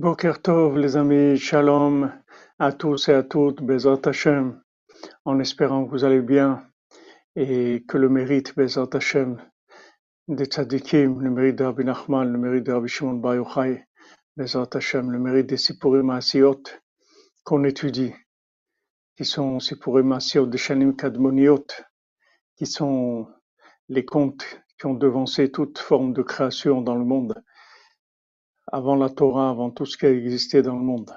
Boker Tov, les amis, shalom à tous et à toutes, Bezat Hashem, en espérant que vous allez bien et que le mérite, Bezat Hashem, des tzadikim, le mérite de Rabbi Nachman, le mérite de Rabbi Shimon Bar Hashem, le mérite des Sipurim Asiot qu'on étudie, qui sont Sipurim Asiot de Shanim Kadmoniot, qui sont les contes qui ont devancé toute forme de création dans le monde, avant la Torah, avant tout ce qui a existé dans le monde.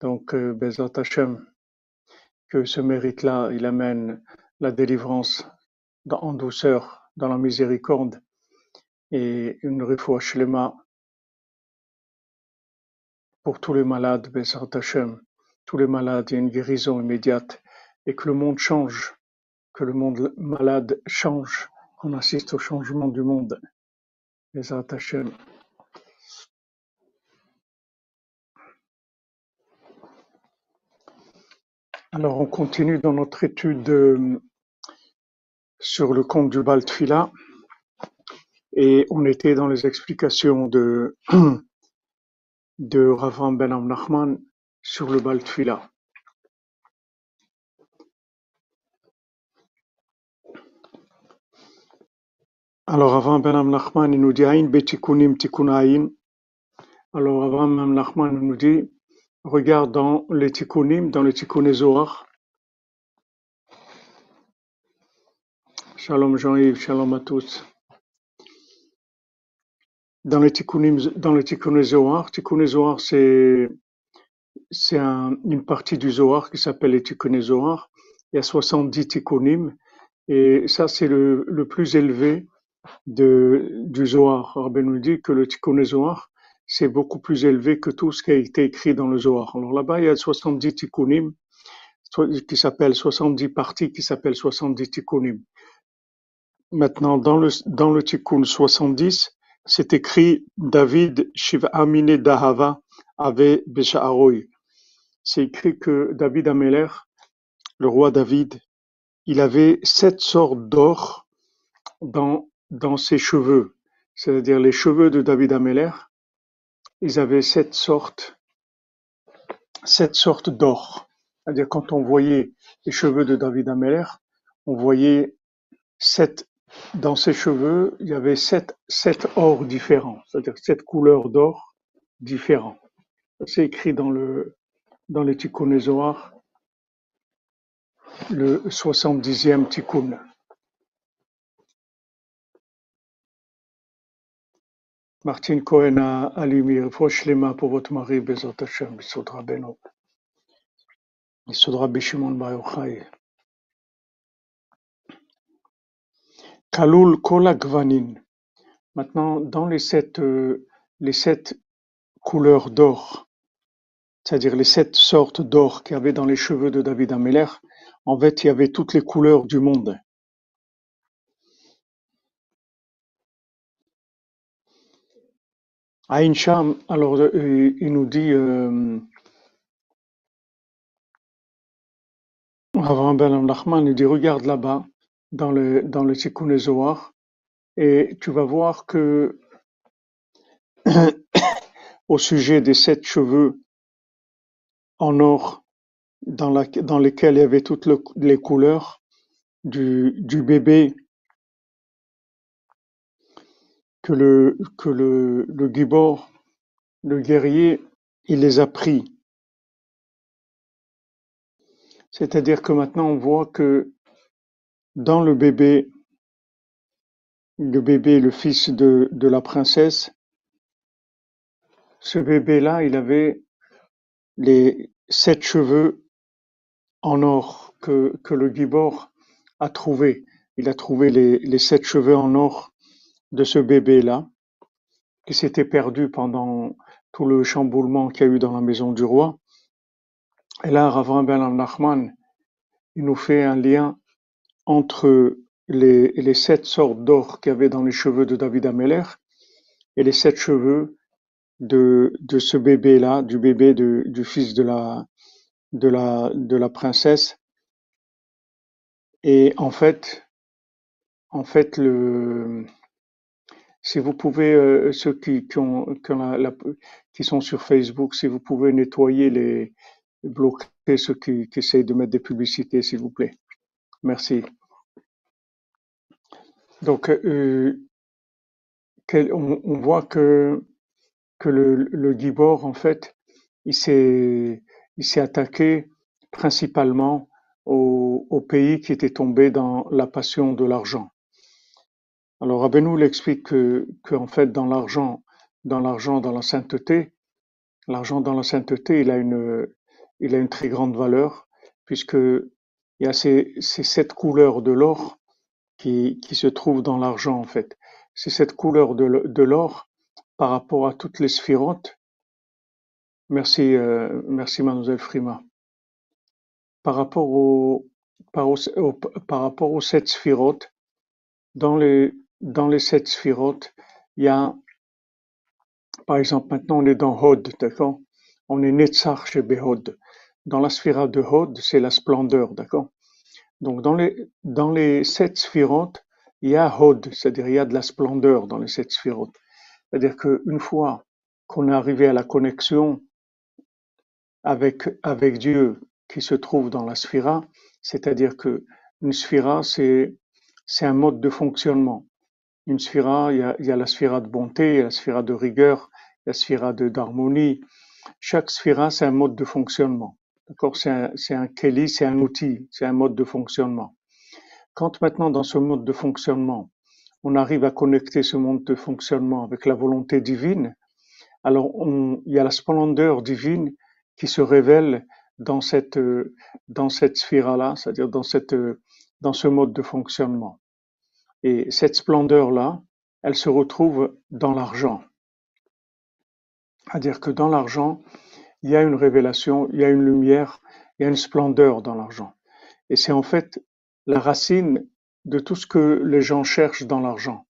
Donc, euh, Bezat Hashem, que ce mérite-là, il amène la délivrance en douceur, dans la miséricorde et une refoua shlema pour tous les malades, Bezat Hashem, tous les malades, il y a une guérison immédiate et que le monde change, que le monde malade change, qu'on assiste au changement du monde, Bezat Hashem. Alors, on continue dans notre étude euh, sur le conte du Bal Tfila et on était dans les explications de, de Ravan Ben Nachman sur le Bal Tfila. Alors, avant Ben Nachman, il nous dit Aïn betikunim tikun aïn. Alors, avant Ben Nachman nous dit Regarde dans les tikkunim, dans les tikkuné Zohar. Shalom Jean-Yves, shalom à tous. Dans les tikkunim, dans tikkuné Zohar, tikkuné c'est, c'est un- une partie du Zohar qui s'appelle les tikkuné Zohar. Il y a 70 tikkunim. Et ça, c'est le, le plus élevé de, du Zohar. Rabbi nous dit que le Tikkun Zohar, c'est beaucoup plus élevé que tout ce qui a été écrit dans le Zohar. Alors là-bas, il y a 70 Tikkunim, qui s'appellent 70 parties, qui s'appellent 70 Tikkunim. Maintenant, dans le, dans le Tikkun 70, c'est écrit David Shiv'amine Dahava Ave Besha'aroi. C'est écrit que David Ameler, le roi David, il avait sept sortes d'or dans, dans ses cheveux. C'est-à-dire les cheveux de David Ameller, ils avaient sept sortes, sept sortes d'or. C'est-à-dire quand on voyait les cheveux de David Ameller, on voyait sept, dans ses cheveux, il y avait sept, sept ors différents. C'est-à-dire sept couleurs d'or différents. C'est écrit dans le, dans les Tikkun le 70e Tikkun. Martine Cohen a allumé Shlema pour votre mari, Bezat Hashem, Bisod Rabbeinu, Bisod Rabbi Shimon Bar Yochai. Kalul Kol Agvanin. Maintenant, dans les sept, euh, les sept couleurs d'or, c'est-à-dire les sept sortes d'or qu'il y avait dans les cheveux de David Ameller, en fait, il y avait toutes les couleurs du monde. Aïn Sham, alors, euh, il nous dit, euh, Avraham Ben Nachman, il dit, regarde là-bas, dans le, dans le Tikkun Zohar, et tu vas voir que, au sujet des sept cheveux en or, dans, lesquels il y avait toutes le- les couleurs du, du bébé que le, que le, Gibor, le guerrier, il les a pris. C'est-à-dire que maintenant on voit que dans le bébé, le bébé, le fils de, la princesse, ce bébé-là, il avait les sept cheveux en or que, le Gibor a trouvé. Il a trouvé les sept cheveux en or de ce bébé-là, qui s'était perdu pendant tout le chamboulement qu'il y a eu dans la maison du roi. Et là, Rav Ben Nachman, il nous fait un lien entre les, les sept sortes d'or qu'il y avait dans les cheveux de David Ameller et les sept cheveux de, de ce bébé-là, du bébé de, du fils de la, de la, de la princesse. Et en fait, en fait, le, si vous pouvez, euh, ceux qui, ont, la, qui sont sur Facebook, si vous pouvez nettoyer les, bloquer ceux qui, essayent de mettre des publicités, s'il vous plaît. Merci. Donc, euh, on, voit que, que le, le Gibor, en fait, il s'est, il s'est attaqué principalement aux, aux pays qui étaient tombés dans la passion de l'argent. Alors, Rabbeinu l'explique que, que, en fait, dans l'argent, dans l'argent, dans la sainteté, l'argent dans la sainteté, il a une, il a une très grande valeur, puisque il y a ces, ces sept couleurs de l'or qui, qui se trouvent dans l'argent, en fait. C'est cette couleur de, l'or par rapport à toutes les sphirotes. Merci, euh, merci, mademoiselle Frima. Par rapport au, par, par rapport aux sept sphirotes, dans les, dans les sept sphirotes, il y a Par exemple, maintenant on est dans Hod, d'accord? On est Netzach chez Behod. Dans la sphira de Hod, c'est la splendeur, d'accord? Donc dans les, dans les sept sphirotes, il y a Hod, c'est-à-dire il y a de la splendeur dans les sept sphirotes. C'est-à-dire qu'une fois qu'on est arrivé à la connexion avec, avec Dieu qui se trouve dans la sphira, c'est-à-dire que une sphira, c'est un mode de fonctionnement. Une sphira, il y a, la sphira de bonté, la sphira de rigueur, la sphira d'harmonie. Chaque sphira, c'est un mode de fonctionnement. D'accord? C'est un, un keli, c'est un outil, c'est un mode de fonctionnement. Quand maintenant, dans ce mode de fonctionnement, on arrive à connecter ce mode de fonctionnement avec la volonté divine, alors il y a la splendeur divine qui se révèle dans cette, euh, dans cette sphira-là, c'est-à-dire dans, euh, dans ce mode de fonctionnement. Et cette splendeur-là, elle se retrouve dans l'argent. C'est-à-dire que dans l'argent, il y a une révélation, il y a une lumière, il y a une splendeur dans l'argent. Et c'est en fait la racine de tout ce que les gens cherchent dans l'argent.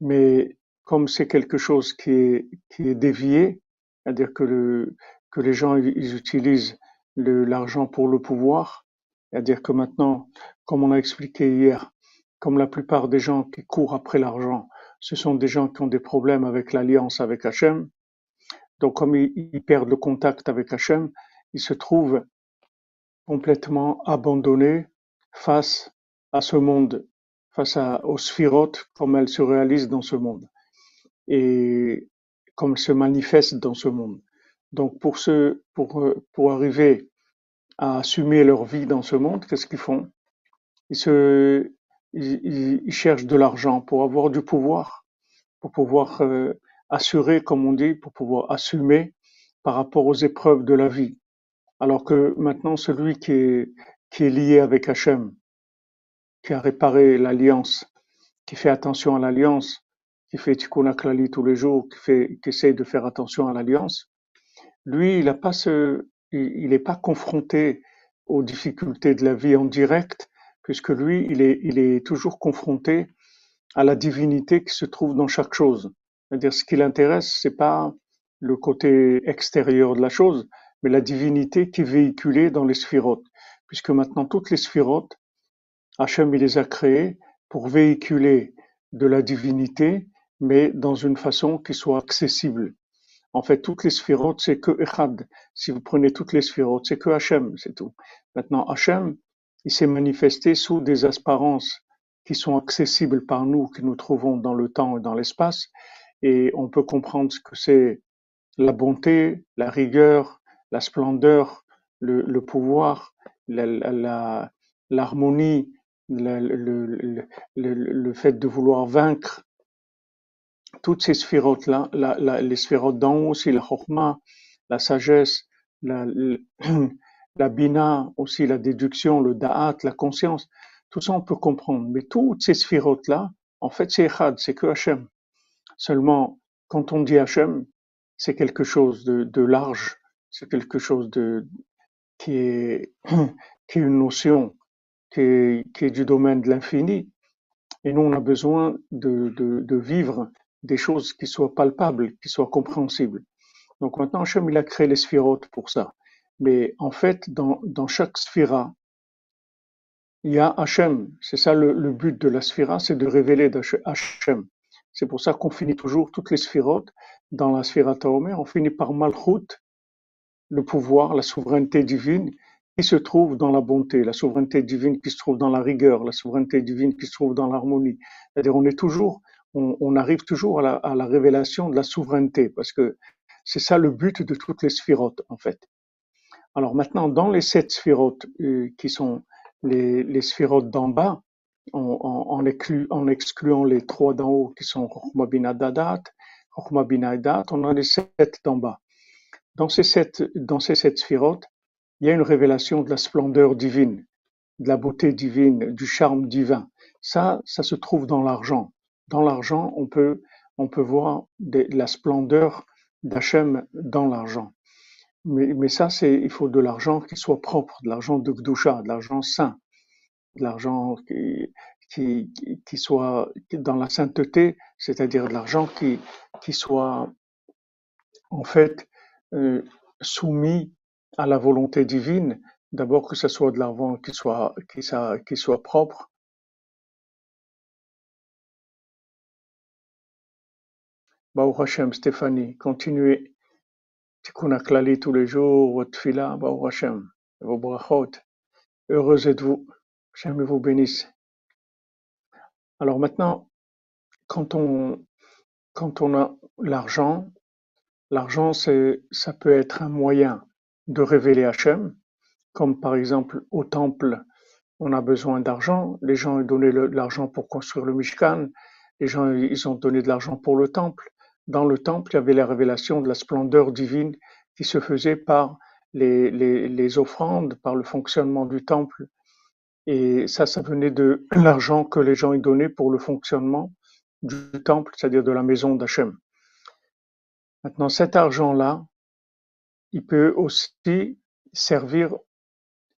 Mais comme c'est quelque chose qui est, dévié, c'est-à-dire que, que les gens ils utilisent l'argent pour le pouvoir, c'est-à-dire que maintenant, comme on a expliqué hier, comme la plupart des gens qui courent après l'argent, ce sont des gens qui ont des problèmes avec l'alliance avec Hachem, donc comme ils, perdent le contact avec Hachem, ils se trouvent complètement abandonnés face à ce monde, face aux sphirotes, comme elles se réalisent dans ce monde et comme elles se manifestent dans ce monde. Donc pour, ce, pour, pour arriver à assumer leur vie dans ce monde, qu'est-ce qu'ils font? Ils, se, ils, ils- cherchent de l'argent pour avoir du pouvoir, pour pouvoir euh, assurer, comme on dit, pour pouvoir assumer par rapport aux épreuves de la vie. Alors que maintenant, celui qui est, qui est lié avec Hachem, qui a réparé l'alliance, qui fait attention à l'alliance, qui fait tikkun tous les jours, qui fait, qui essaye de faire attention à l'alliance, lui, il a pas ce, il il pas confronté aux difficultés de la vie en direct, puisque lui, il est, toujours confronté à la divinité qui se trouve dans chaque chose. C'est-à-dire, ce qui l'intéresse, c'est pas le côté extérieur de la chose, mais la divinité qui est véhiculée dans les sphirotes. Puisque maintenant, toutes les sphirotes, Hachem, il les a créées pour véhiculer de la divinité, mais dans une façon qui soit accessible. En fait, toutes les sphirotes, c'est que Echad. Si vous prenez toutes les sphirotes, c'est que Hachem, c'est tout. Maintenant, Hachem, il s'est manifesté sous des apparences qui sont accessibles par nous, que nous trouvons dans le temps et dans l'espace, et on peut comprendre ce que c'est la bonté, la rigueur, la splendeur, le, pouvoir, la- la- la- l'harmonie, le, le, le, fait de vouloir vaincre, toutes ces la- les sphirotes d'en haut aussi, la chokma, la sagesse, la, la bina, aussi la déduction, le da'at, la conscience, tout ça on peut comprendre. Mais toutes ces sphirotes-là, en fait, c'est Echad, c'est que Hachem. Seulement, quand on dit Hachem, c'est quelque chose de, large, c'est quelque chose de, qui est, qui est une notion qui est, qui est du domaine de l'infini. Et nous, on a besoin de, de, de vivre des choses qui soient palpables, qui soient compréhensibles. Donc maintenant, Hachem, il a créé les sphirotes pour ça. Mais en fait, dans, dans chaque sphira, il y a Hachem. C'est ça le, le but de la sphira, c'est de révéler Hachem. C'est pour ça qu'on finit toujours toutes les sphirotes dans la sphirata Omer, on finit par Malchut, le pouvoir, la souveraineté divine qui se trouve dans la bonté, la souveraineté divine qui se trouve dans la rigueur, la souveraineté divine qui se trouve dans l'harmonie. C'est-à-dire, on est toujours, on, on arrive toujours à la, à la, révélation de la souveraineté, parce que c'est ça le but de toutes les sphirotes, en fait. Alors maintenant, dans les sept sphirotes euh, qui sont les, les d'en bas, en, en, en, exclu, en, excluant les trois d'en haut qui sont Chokhmah Bina Dadat, Chokhmah Bina on a les sept d'en bas. Dans ces sept, dans ces sept sphirotes, il y a une révélation de la splendeur divine, de la beauté divine, du charme divin. Ça, ça se trouve dans l'argent. Dans l'argent, on peut, on peut voir de, la splendeur d'Hachem dans l'argent. Mais, ça, c'est, il faut de l'argent qui soit propre, de l'argent de Gdusha, de l'argent saint, de l'argent qui, qui, soit dans la sainteté, c'est-à-dire de l'argent qui, qui soit en fait euh, soumis à la volonté divine, d'abord que ce soit de l'argent qui soit, qui, ça, qui soit propre. Hashem, Stéphanie, continuez. Tikkun Aklali tous les jours, fila, Baruch Hashem, vos brachot. Heureux êtes-vous. Vous bénisse. Alors maintenant, quand on, quand on a l'argent, l'argent, c'est, ça peut être un moyen de révéler Hachem, comme par exemple au temple, on a besoin d'argent, les gens ont donné de l'argent pour construire le Mishkan, les gens ils ont donné de l'argent pour le temple. Dans le temple, il y avait la révélation de la splendeur divine qui se faisait par les, offrandes, par le fonctionnement du temple. Et ça, ça venait de l'argent que les gens y donnaient pour le fonctionnement du temple, c'est-à-dire de la maison d'Hachem. Maintenant, cet argent-là, il peut aussi servir,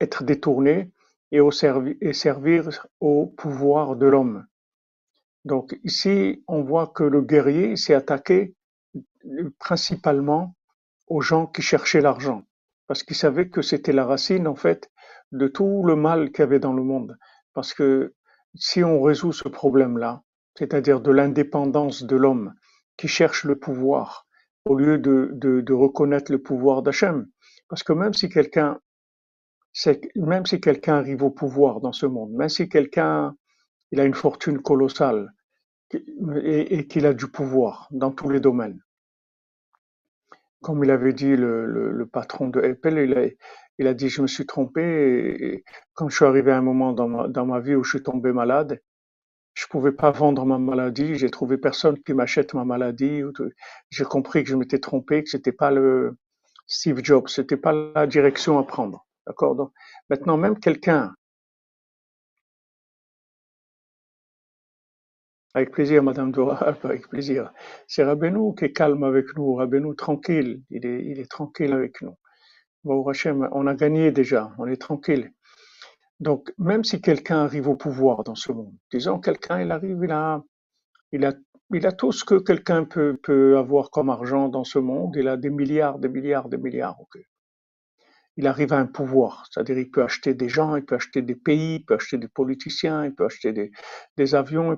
être détourné et servir au pouvoir de l'homme. Donc ici, on voit que le guerrier s'est attaqué principalement aux gens qui cherchaient l'argent, parce qu'il savait que c'était la racine en fait de tout le mal qu'il y avait dans le monde. Parce que si on résout ce problème-là, c'est-à-dire de l'indépendance de l'homme qui cherche le pouvoir, au lieu de, reconnaître le pouvoir d'Hachem. Parce que même si quelqu'un même si quelqu'un arrive au pouvoir dans ce monde, même si quelqu'un il a une fortune colossale et, qu'il a du pouvoir dans tous les domaines, comme il avait dit le, patron de Apple, il a, dit je me suis trompé et quand je suis arrivé à un moment dans ma, vie où je suis tombé malade, je pouvais pas vendre ma maladie, j'ai trouvé personne qui m'achète ma maladie. J'ai compris que je m'étais trompé, que c'était pas le Steve Jobs, c'était pas la direction à prendre. D'accord? Maintenant, même quelqu'un. Avec plaisir, Madame Dora, avec plaisir. C'est Rabbeinu qui est calme avec nous, Rabbeinu tranquille, il est, il est tranquille avec nous. Hachem, on a gagné déjà, on est tranquille. Donc, même si quelqu'un arrive au pouvoir dans ce monde, disons quelqu'un, il arrive, il a, il a, il a tout ce que quelqu'un peut, peut avoir comme argent dans ce monde, il a des milliards, des milliards, des milliards. Il arrive à un pouvoir, c'est-à-dire il peut acheter des gens, il peut acheter des pays, il peut acheter des politiciens, il peut acheter des, avions,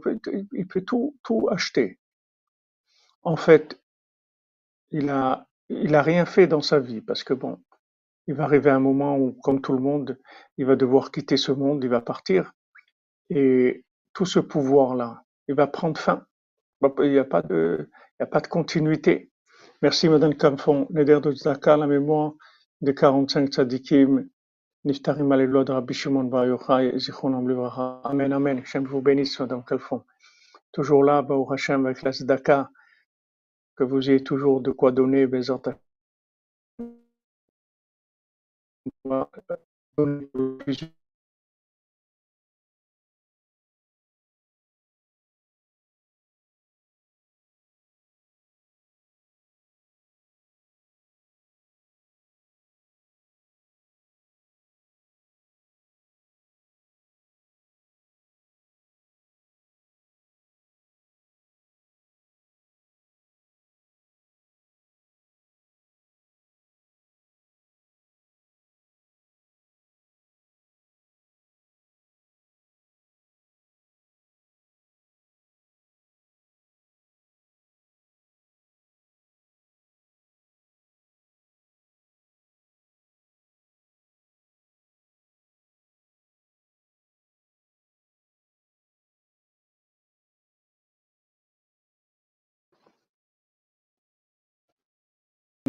il peut, tout, tout acheter. En fait, il a, il a rien fait dans sa vie parce que bon, il va arriver un moment où, comme tout le monde, il va devoir quitter ce monde, il va partir. Et tout ce pouvoir-là, il va prendre fin. Il n'y a pas de, il a pas de continuité. Merci, Madame Camfon. Neder de Tzedaka, la mémoire des 45 tzadikim, Niftarim Alelod, Rabbi Shimon Bar Yochai, Livracha. Amen, Amen. Hashem vous bénisse, Madame Calfon. Toujours là, Baruch Hashem, avec la Tzedaka, que vous ayez toujours de quoi donner, Bezat donner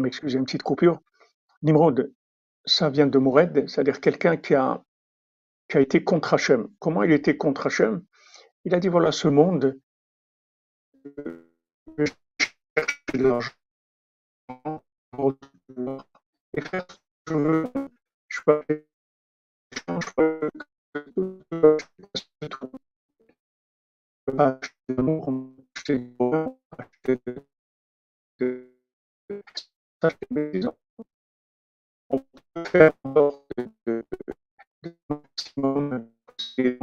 m'excuser, une petite coupure. Nimrod, ça vient de Mored, c'est-à-dire quelqu'un qui a, qui a été contre Hachem. Comment il était contre Hachem? Il a dit voilà, ce monde, je cherche de l'argent et faire ce que je veux. Je peux je peux acheter l'amour, acheter bonheur, acheter de, maisons. On peut faire en sorte de, de maximum c'est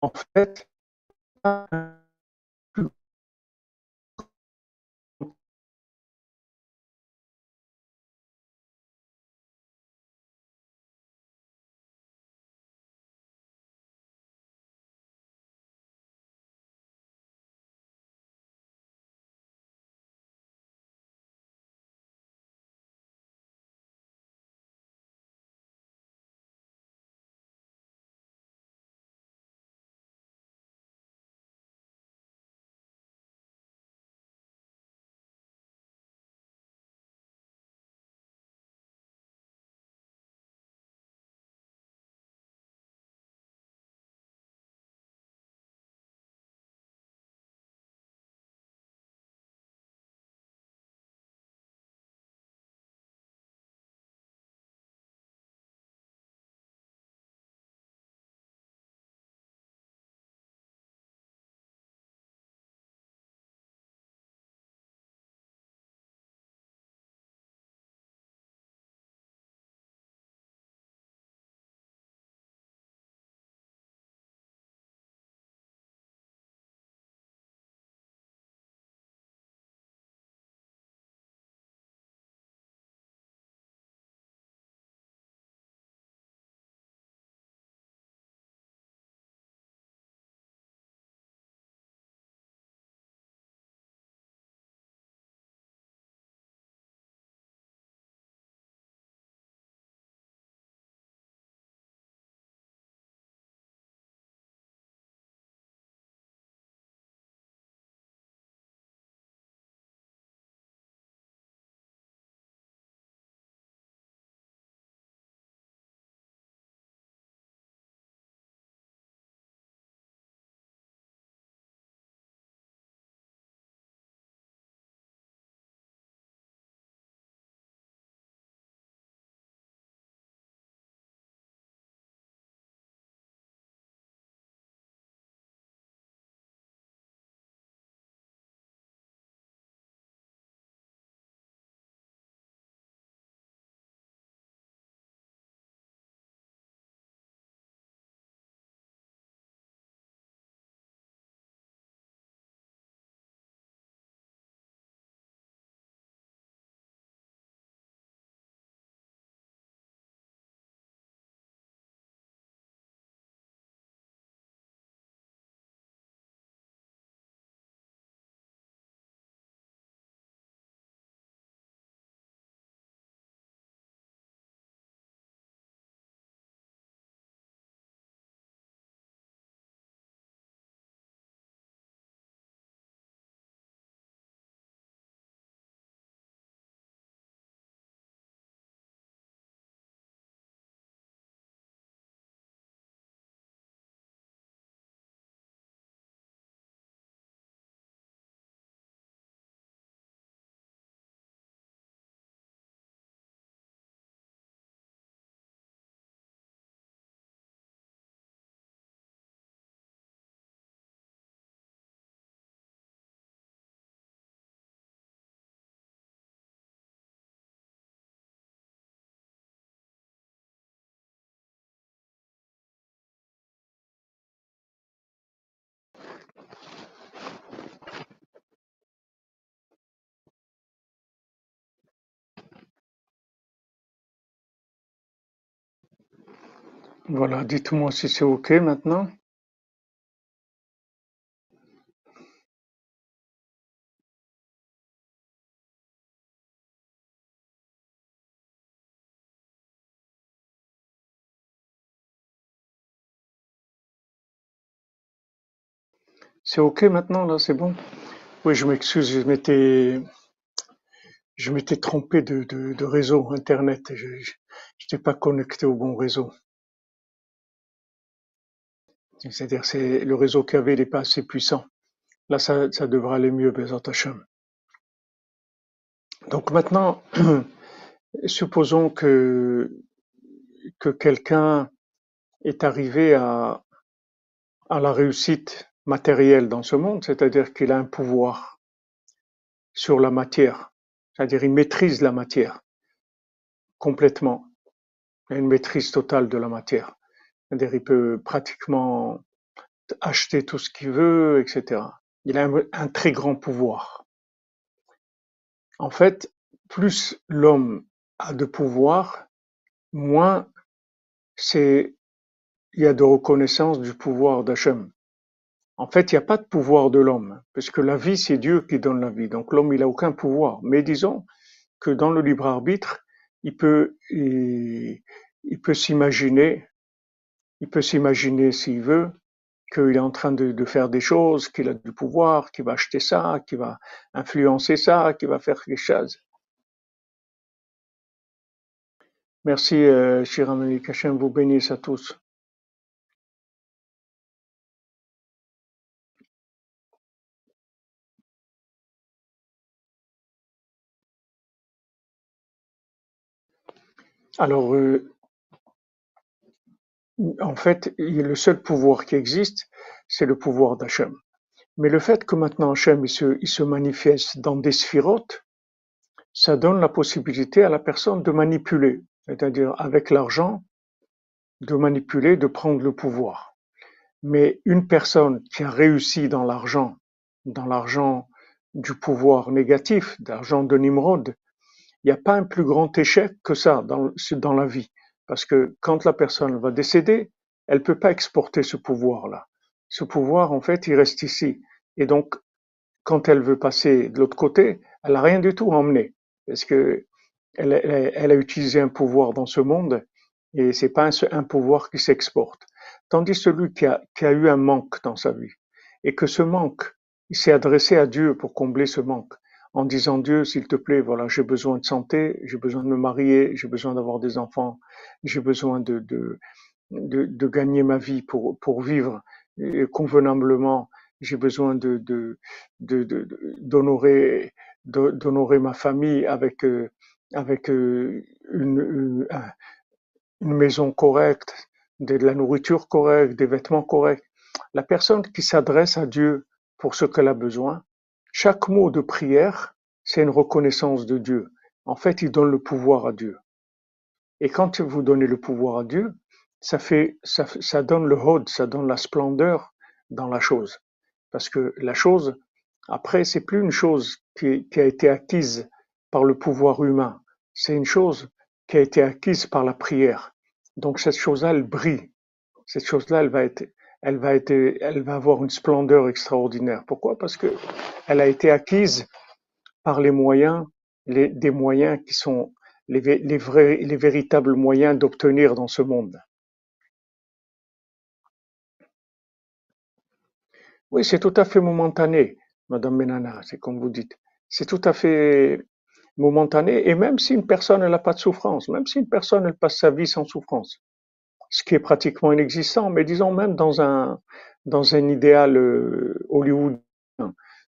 en fait Voilà, dites-moi si c'est OK maintenant. C'est OK maintenant, là, c'est bon? Oui, je m'excuse, je m'étais, je m'étais trompé de, de, réseau Internet. Je n'étais pas connecté au bon réseau. C'est-à-dire, c'est le réseau qu'il y avait, il n'est pas assez puissant. Là, ça, ça devrait aller mieux, Bezat. Donc maintenant, supposons que, que quelqu'un est arrivé à, à la réussite matérielle dans ce monde, c'est-à-dire qu'il a un pouvoir sur la matière, c'est-à-dire il maîtrise la matière complètement, il a une maîtrise totale de la matière, c'est-à-dire il peut pratiquement acheter tout ce qu'il veut, etc. Il a un, très grand pouvoir. En fait, plus l'homme a de pouvoir, moins c'est il y a de reconnaissance du pouvoir d'Hachem. En fait, il n'y a pas de pouvoir de l'homme, puisque la vie, c'est Dieu qui donne la vie. Donc l'homme, il n'a aucun pouvoir. Mais disons que dans le libre arbitre, il peut, il, peut s'imaginer, il peut s'imaginer s'il veut, qu'il est en train de, faire des choses, qu'il a du pouvoir, qu'il va acheter ça, qu'il va influencer ça, qu'il va faire quelque choses. Merci, euh, Shiramani, qu'Hachem vous bénisse à tous. Alors, euh, en fait, le seul pouvoir qui existe, c'est le pouvoir d'Hachem. Mais le fait que maintenant Hachem il se, manifeste dans des sphirotes, ça donne la possibilité à la personne de manipuler, c'est-à-dire avec l'argent, de manipuler, de prendre le pouvoir. Mais une personne qui a réussi dans l'argent, dans l'argent du pouvoir négatif, d'argent de Nimrod, il n'y a pas un plus grand échec que ça dans la vie. Parce que quand la personne va décéder, elle peut pas exporter ce pouvoir-là. Ce pouvoir, en fait, il reste ici. Et donc, quand elle veut passer de l'autre côté, elle n'a rien du tout emmené. Parce que elle, a utilisé un pouvoir dans ce monde et c'est pas un, un, pouvoir qui s'exporte. Tandis celui qui a, qui a eu un manque dans sa vie et que ce manque, il s'est adressé à Dieu pour combler ce manque en disant Dieu, s'il te plaît, voilà, j'ai besoin de santé, j'ai besoin de me marier, j'ai besoin d'avoir des enfants, j'ai besoin de, de, de, gagner ma vie pour, pour vivre convenablement, j'ai besoin de, de, d'honorer, d'honorer ma famille avec, euh, avec euh, une, une, maison correcte, de la nourriture correcte, des vêtements corrects. La personne qui s'adresse à Dieu pour ce qu'elle a besoin, chaque mot de prière, c'est une reconnaissance de Dieu. En fait, il donne le pouvoir à Dieu. Et quand vous donnez le pouvoir à Dieu, ça fait, ça, ça donne le hod, ça donne la splendeur dans la chose. Parce que la chose, après, c'est plus une chose qui, qui a été acquise par le pouvoir humain. C'est une chose qui a été acquise par la prière. Donc cette chose-là, elle brille. Cette chose-là, elle va être elle va, avoir une splendeur extraordinaire. Pourquoi? Parce que elle a été acquise par les moyens, des moyens qui sont les, véritables moyens d'obtenir dans ce monde. Oui, c'est tout à fait momentané, Madame Menana, c'est comme vous dites. C'est tout à fait momentané, et même si une personne n'a pas de souffrance, même si une personne passe sa vie sans souffrance, ce qui est pratiquement inexistant, mais disons même dans un, dans un idéal euh, hollywoodien,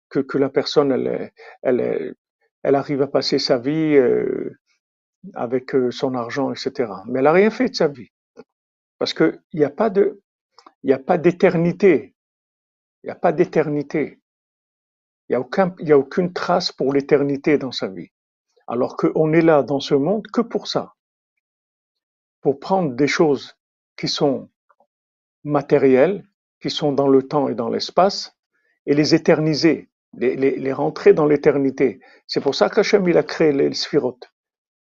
que, que la personne, elle, elle, elle arrive à passer sa vie euh, avec euh, son argent, etc. Mais elle n'a rien fait de sa vie. Parce qu'il n'y a pas de, il n'y a pas d'éternité. Il n'y a pas d'éternité. Il n'y a, a aucune trace pour l'éternité dans sa vie. Alors qu'on est là dans ce monde que pour ça. Pour prendre des choses qui sont matériels, qui sont dans le temps et dans l'espace, et les éterniser, les, rentrer dans l'éternité. C'est pour ça qu'Hachem il a créé les sphirotes.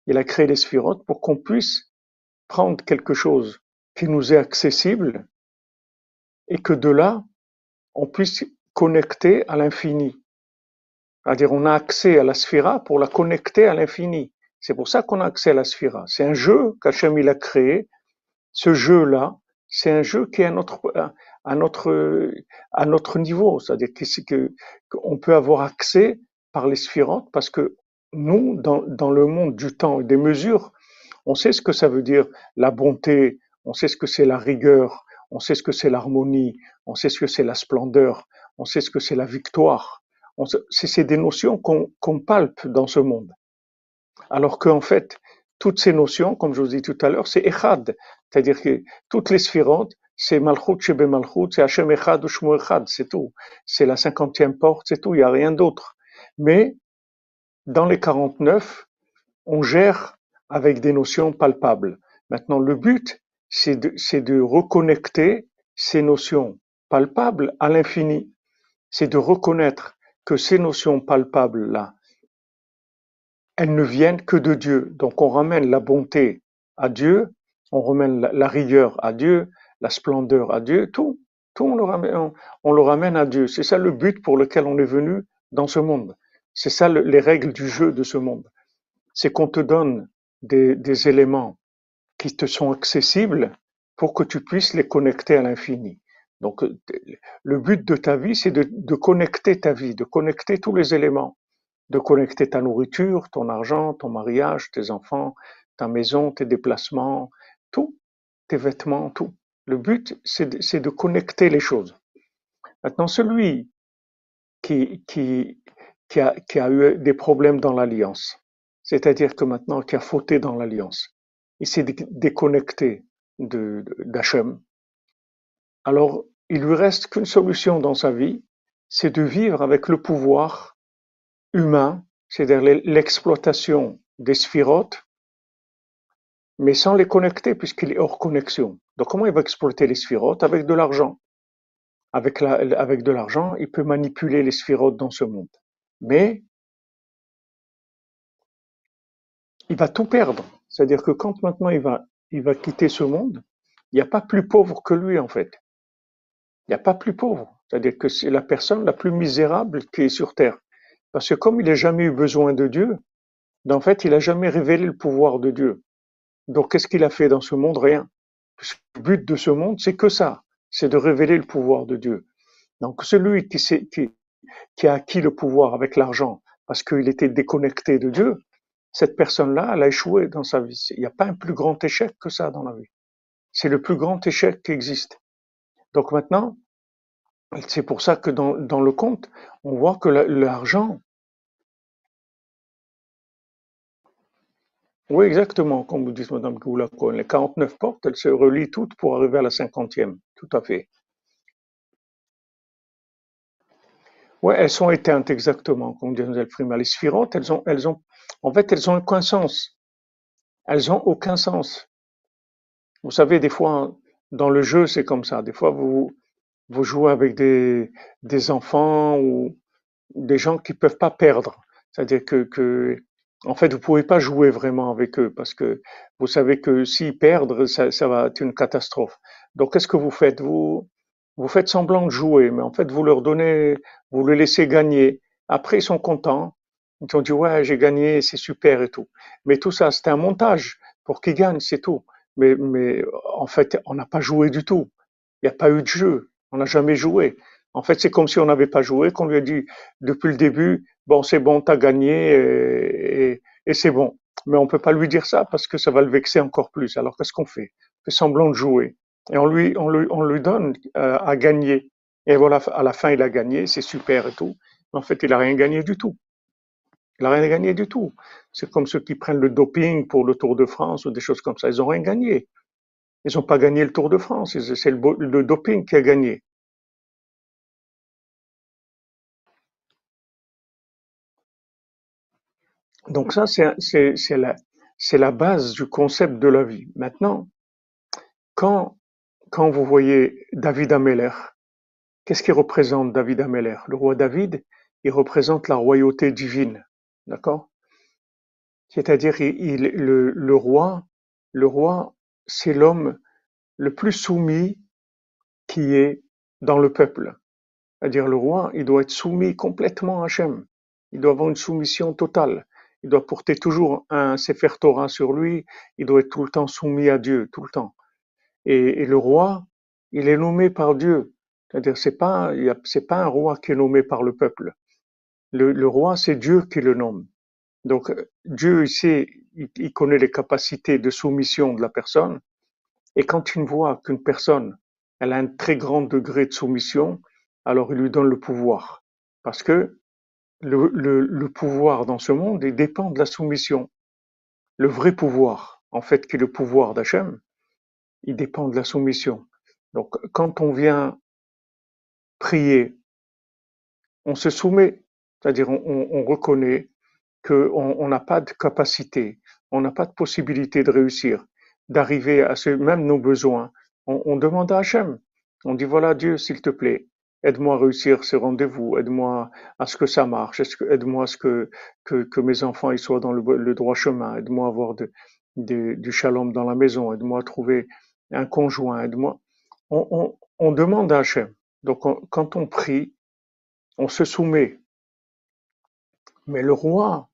Il a créé les sphirotes pour qu'on puisse prendre quelque chose qui nous est accessible et que de là, on puisse connecter à l'infini. C'est-à-dire, on a accès à la sphira pour la connecter à l'infini. C'est pour ça qu'on a accès à la sphira. C'est un jeu qu'Hachem il a créé ce jeu-là, c'est un jeu qui est à notre, niveau. C'est-à-dire que, qu'on peut avoir accès par les sphirotes parce que nous, dans, le monde du temps et des mesures, on sait ce que ça veut dire la bonté, on sait ce que c'est la rigueur, on sait ce que c'est l'harmonie, on sait ce que c'est la splendeur, on sait ce que c'est la victoire. C'est des notions qu'on palpe dans ce monde. Alors qu'en fait, toutes ces notions, comme je vous dit tout à l'heure, c'est Echad. C'est-à-dire que toutes les sphirotes, c'est Malchut Shebe Malchut, c'est Hashem Echad ou Shmu Echad, c'est tout. C'est la cinquantième porte, c'est tout, il n'y a rien d'autre. Mais dans les 49, on gère avec des notions palpables. Maintenant, le but, c'est de, de reconnecter ces notions palpables à l'infini. C'est de reconnaître que ces notions palpables-là, elles ne viennent que de Dieu. Donc on ramène la bonté à Dieu, on ramène la, rigueur à Dieu, la splendeur à Dieu, tout, tout on le ramène, à Dieu. C'est ça le but pour lequel on est venu dans ce monde. C'est ça les règles du jeu de ce monde. C'est qu'on te donne des, des éléments qui te sont accessibles pour que tu puisses les connecter à l'infini. Donc, le but de ta vie, c'est de, de, connecter ta vie, de connecter tous les éléments de connecter ta nourriture, ton argent, ton mariage, tes enfants, ta maison, tes déplacements, tout, tes vêtements, tout. Le but, c'est de, connecter les choses. Maintenant, celui qui, qui, qui, a, qui a eu des problèmes dans l'alliance, c'est-à-dire que maintenant, qui a fauté dans l'alliance, il s'est déconnecté d'Hachem, alors il lui reste qu'une solution dans sa vie, c'est de vivre avec le pouvoir humain, c'est-à-dire l'exploitation des sphirotes, mais sans les connecter puisqu'il est hors connexion. Donc comment il va exploiter les sphirotes Avec de l'argent. Avec, avec de l'argent, il peut manipuler les sphirotes dans ce monde. Mais il va tout perdre. C'est-à-dire que quand maintenant il va, il va quitter ce monde, il n'y a pas plus pauvre que lui en fait. Il n'y a pas plus pauvre. C'est-à-dire que c'est la personne la plus misérable qui est sur Terre. Parce que comme il n'a jamais eu besoin de Dieu, en fait, il n'a jamais révélé le pouvoir de Dieu. Donc, qu'est-ce qu'il a fait dans ce monde? Rien. Le but de ce monde, c'est que ça, c'est de révéler le pouvoir de Dieu. Donc, celui qui, qui, qui a acquis le pouvoir avec l'argent parce qu'il était déconnecté de Dieu, cette personne-là, elle a échoué dans sa vie. Il n'y a pas un plus grand échec que ça dans la vie. C'est le plus grand échec qui existe. Donc maintenant, c'est pour ça que dans, dans le conte, on voit que l'argent, oui exactement, comme vous dites Madame Goula les 49 portes, elles se relient toutes pour arriver à la cinquantième, tout à fait. Oui, elles sont éteintes exactement, comme dit Mme Frima. Les elles ont, elles ont, en fait, elles ont aucun sens. Elles ont aucun sens. Vous savez, des fois, dans le jeu, c'est comme ça. Des fois, vous, vous jouez avec des, des enfants ou des gens qui peuvent pas perdre. C'est-à-dire que, que, en fait, vous pouvez pas jouer vraiment avec eux parce que vous savez que s'ils perdent, ça, ça va être une catastrophe. Donc, qu'est-ce que vous faites? Vous, vous faites semblant de jouer, mais en fait, vous leur donnez, vous les laissez gagner. Après, ils sont contents. Ils ont dit, ouais, j'ai gagné, c'est super et tout. Mais tout ça, c'était un montage pour qu'ils gagnent, c'est tout. Mais, mais en fait, on n'a pas joué du tout. Il n'y a pas eu de jeu. On n'a jamais joué. En fait, c'est comme si on n'avait pas joué, qu'on lui a dit depuis le début, bon, c'est bon, t'as gagné et, c'est bon. Mais on peut pas lui dire ça parce que ça va le vexer encore plus. Alors qu'est-ce qu'on fait? On fait semblant de jouer et on lui, on lui, on lui donne euh, à gagner. Et voilà, à la fin, il a gagné, c'est super et tout. Mais en fait, il a rien gagné du tout. Il a rien gagné du tout. C'est comme ceux qui prennent le doping pour le Tour de France ou des choses comme ça. Ils ont rien gagné. Ils n'ont pas gagné le Tour de France, c'est le, doping qui a gagné. Donc ça, c'est la, base du concept de la vie. Maintenant, quand, vous voyez David Ameller, qu'est-ce qu'il représente David Ameller? Le roi David, il représente la royauté divine, d'accord? C'est-à-dire, il, le, le roi, le roi, c'est l'homme le plus soumis qui est dans le peuple. C'est-à-dire le roi, il doit être soumis complètement à Hachem. Il doit avoir une soumission totale. Il doit porter toujours un Sefer Torah sur lui. Il doit être tout le temps soumis à Dieu, tout le temps. Et, le roi, Il est nommé par Dieu. C'est-à-dire, c'est pas, c'est pas un roi qui est nommé par le peuple. Le, roi, c'est Dieu qui le nomme. Donc, Dieu, il sait, il connaît les capacités de soumission de la personne. Et quand il voit qu'une personne, elle a un très grand degré de soumission, alors il lui donne le pouvoir. Parce que le, le, le pouvoir dans ce monde, il dépend de la soumission. Le vrai pouvoir, en fait, qui est le pouvoir d'Hachem, il dépend de la soumission. Donc, quand on vient prier, on se soumet, c'est-à-dire on, on, on reconnaît qu'on n'a pas de capacité, on n'a pas de possibilité de réussir, d'arriver à ce, même nos besoins. On, on demande à Hachem. On dit voilà Dieu, s'il te plaît, aide-moi à réussir ce rendez-vous, aide-moi à ce que ça marche, aide-moi à ce que, que, mes enfants ils soient dans le, droit chemin, aide-moi à avoir du shalom dans la maison, aide-moi à trouver un conjoint, aide-moi. On, demande à Hachem. Donc on, quand on prie, on se soumet. Mais le roi,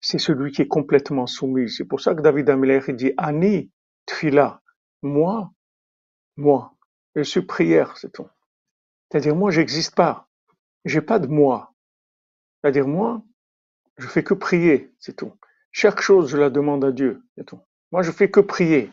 c'est celui qui est complètement soumis. C'est pour ça que David Ameler dit Ani Tfila, moi, moi, je suis prière, c'est tout. C'est-à-dire moi, j'existe pas, j'ai pas de moi. C'est-à-dire moi, je fais que prier, c'est tout. Chaque chose, je la demande à Dieu, c'est tout. Moi, je fais que prier.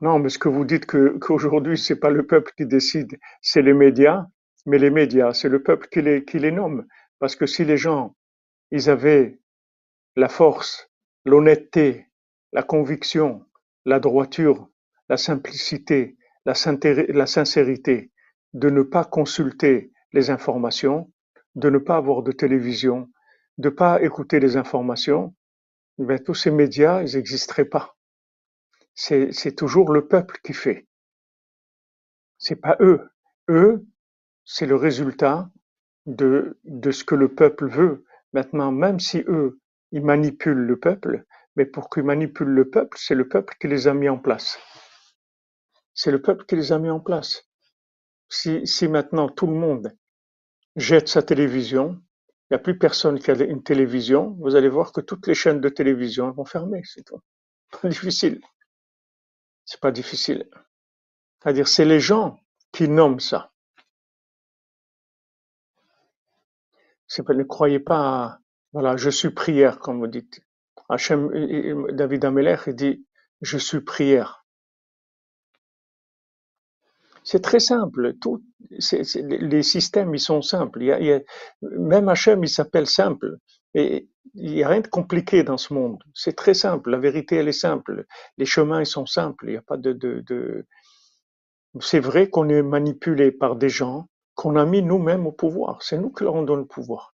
Non, mais ce que vous dites que qu'aujourd'hui c'est pas le peuple qui décide, c'est les médias. Mais les médias, c'est le peuple qui les qui les nomme. Parce que si les gens, ils avaient la force, l'honnêteté, la conviction, la droiture, la simplicité, la, sincérité, de ne pas consulter les informations, de ne pas avoir de télévision, de ne pas écouter les informations, ben, tous ces médias, ils n'existeraient pas c'est toujours le peuple qui fait. C'est pas eux. Eux, c'est le résultat de, de ce que le peuple veut. Maintenant, même si eux, ils manipulent le peuple, mais pour qu'ils manipulent le peuple, c'est le peuple qui les a mis en place. C'est le peuple qui les a mis en place. Si, si maintenant tout le monde jette sa télévision, il n'y a plus personne qui a une télévision, vous allez voir que toutes les chaînes de télévision vont fermer, c'est tout. Pas difficile. C'est pas difficile. C'est-à-dire, c'est les gens qui nomment ça. Ne croyez pas, voilà, je suis prière, comme vous dites. Hachem, David Ameler, il dit, je suis prière. C'est très simple. Les systèmes, ils sont simples. Même Hachem, il s'appelle simple. Et il n'y a rien de compliqué dans ce monde. C'est très simple. La vérité, elle est simple. Les chemins, ils sont simples. Il n'y a pas de. C'est vrai qu'on est manipulé par des gens qu'on a mis nous-mêmes au pouvoir. C'est nous qui leur donne le pouvoir.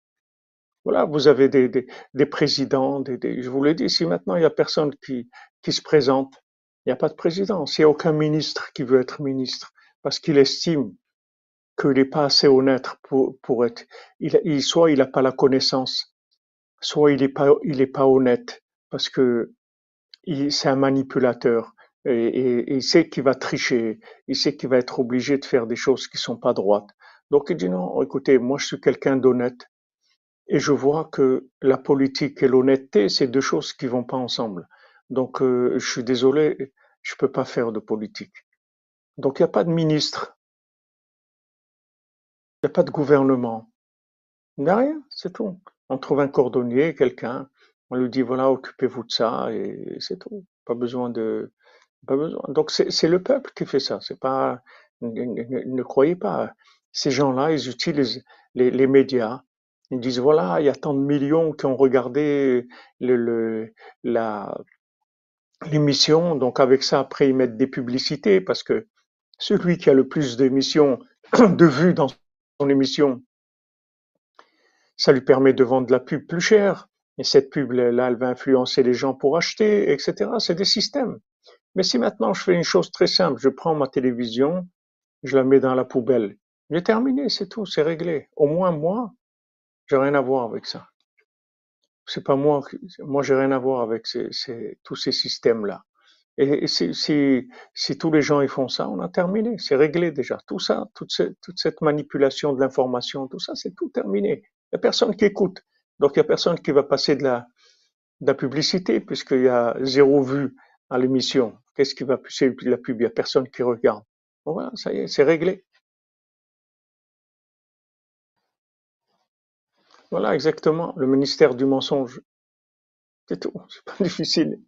Voilà, vous avez des, présidents, des, des, je vous l'ai dit, si maintenant il n'y a personne qui, qui se présente, il n'y a pas de président. S'il n'y a aucun ministre qui veut être ministre, parce qu'il estime qu'il n'est pas assez honnête pour, pour être, il, il, soit il n'a pas la connaissance, soit il est pas pas honnête parce que c'est un manipulateur et, et, et il sait qu'il va tricher, il sait qu'il va être obligé de faire des choses qui sont pas droites. Donc il dit non, écoutez, moi je suis quelqu'un d'honnête et je vois que la politique et l'honnêteté, c'est deux choses qui vont pas ensemble. Donc euh, je suis désolé, je peux pas faire de politique. Donc il n'y a pas de ministre, il n'y a pas de gouvernement, il n'y a rien, c'est tout on trouve un cordonnier, quelqu'un, on lui dit voilà, occupez-vous de ça et c'est tout. Pas besoin de. Donc c'est le peuple qui fait ça. C'est pas, ne, croyez pas. Ces gens-là, ils utilisent les, médias. Ils disent voilà, il y a tant de millions qui ont regardé la l'émission. Donc avec ça, après ils mettent des publicités parce que celui qui a le plus d'émissions, de vues dans son émission, ça lui permet de vendre la pub plus cher. Et cette pub-là, elle va influencer les gens pour acheter, etc. C'est des systèmes. Mais si maintenant je fais une chose très simple, je prends ma télévision, je la mets dans la poubelle, j'ai terminé, c'est tout, c'est réglé. Au moins moi, j'ai rien à voir avec ça. C'est pas moi, moi j'ai rien à voir avec tous ces systèmes-là. Et, si, tous les gens ils font ça, on a terminé, c'est réglé déjà. Tout ça, toute, cette, toute cette manipulation de l'information, tout ça, c'est tout terminé. Il n'y a personne qui écoute. Donc il n'y a personne qui va passer de la, de la publicité puisqu'il y a zéro vue à l'émission. Qu'est-ce qui va pousser la pub? Il n'y a personne qui regarde. Bon, voilà, ça y est, c'est réglé. Voilà, exactement, le ministère du mensonge. C'est tout, c'est pas difficile.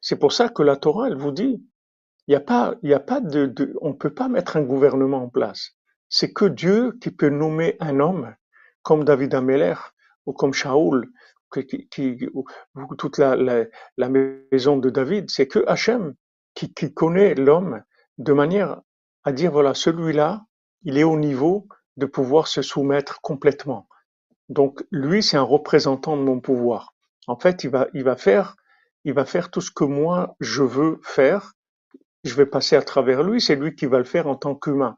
C'est pour ça que la Torah, elle vous dit, il y a pas, il a pas de, on peut pas mettre un gouvernement en place. C'est que Dieu qui peut nommer un homme comme David Ameller ou comme Shaoul, qui, qui- ou, ou toute la, maison de David. C'est que Hachem qui connaît l'homme de manière à dire voilà, celui-là, il est au niveau de pouvoir se soumettre complètement. Donc lui, c'est un représentant de mon pouvoir. En fait, il va, il va faire, il va faire tout ce que moi je veux faire. Je vais passer à travers lui. C'est lui qui va le faire en tant qu'humain.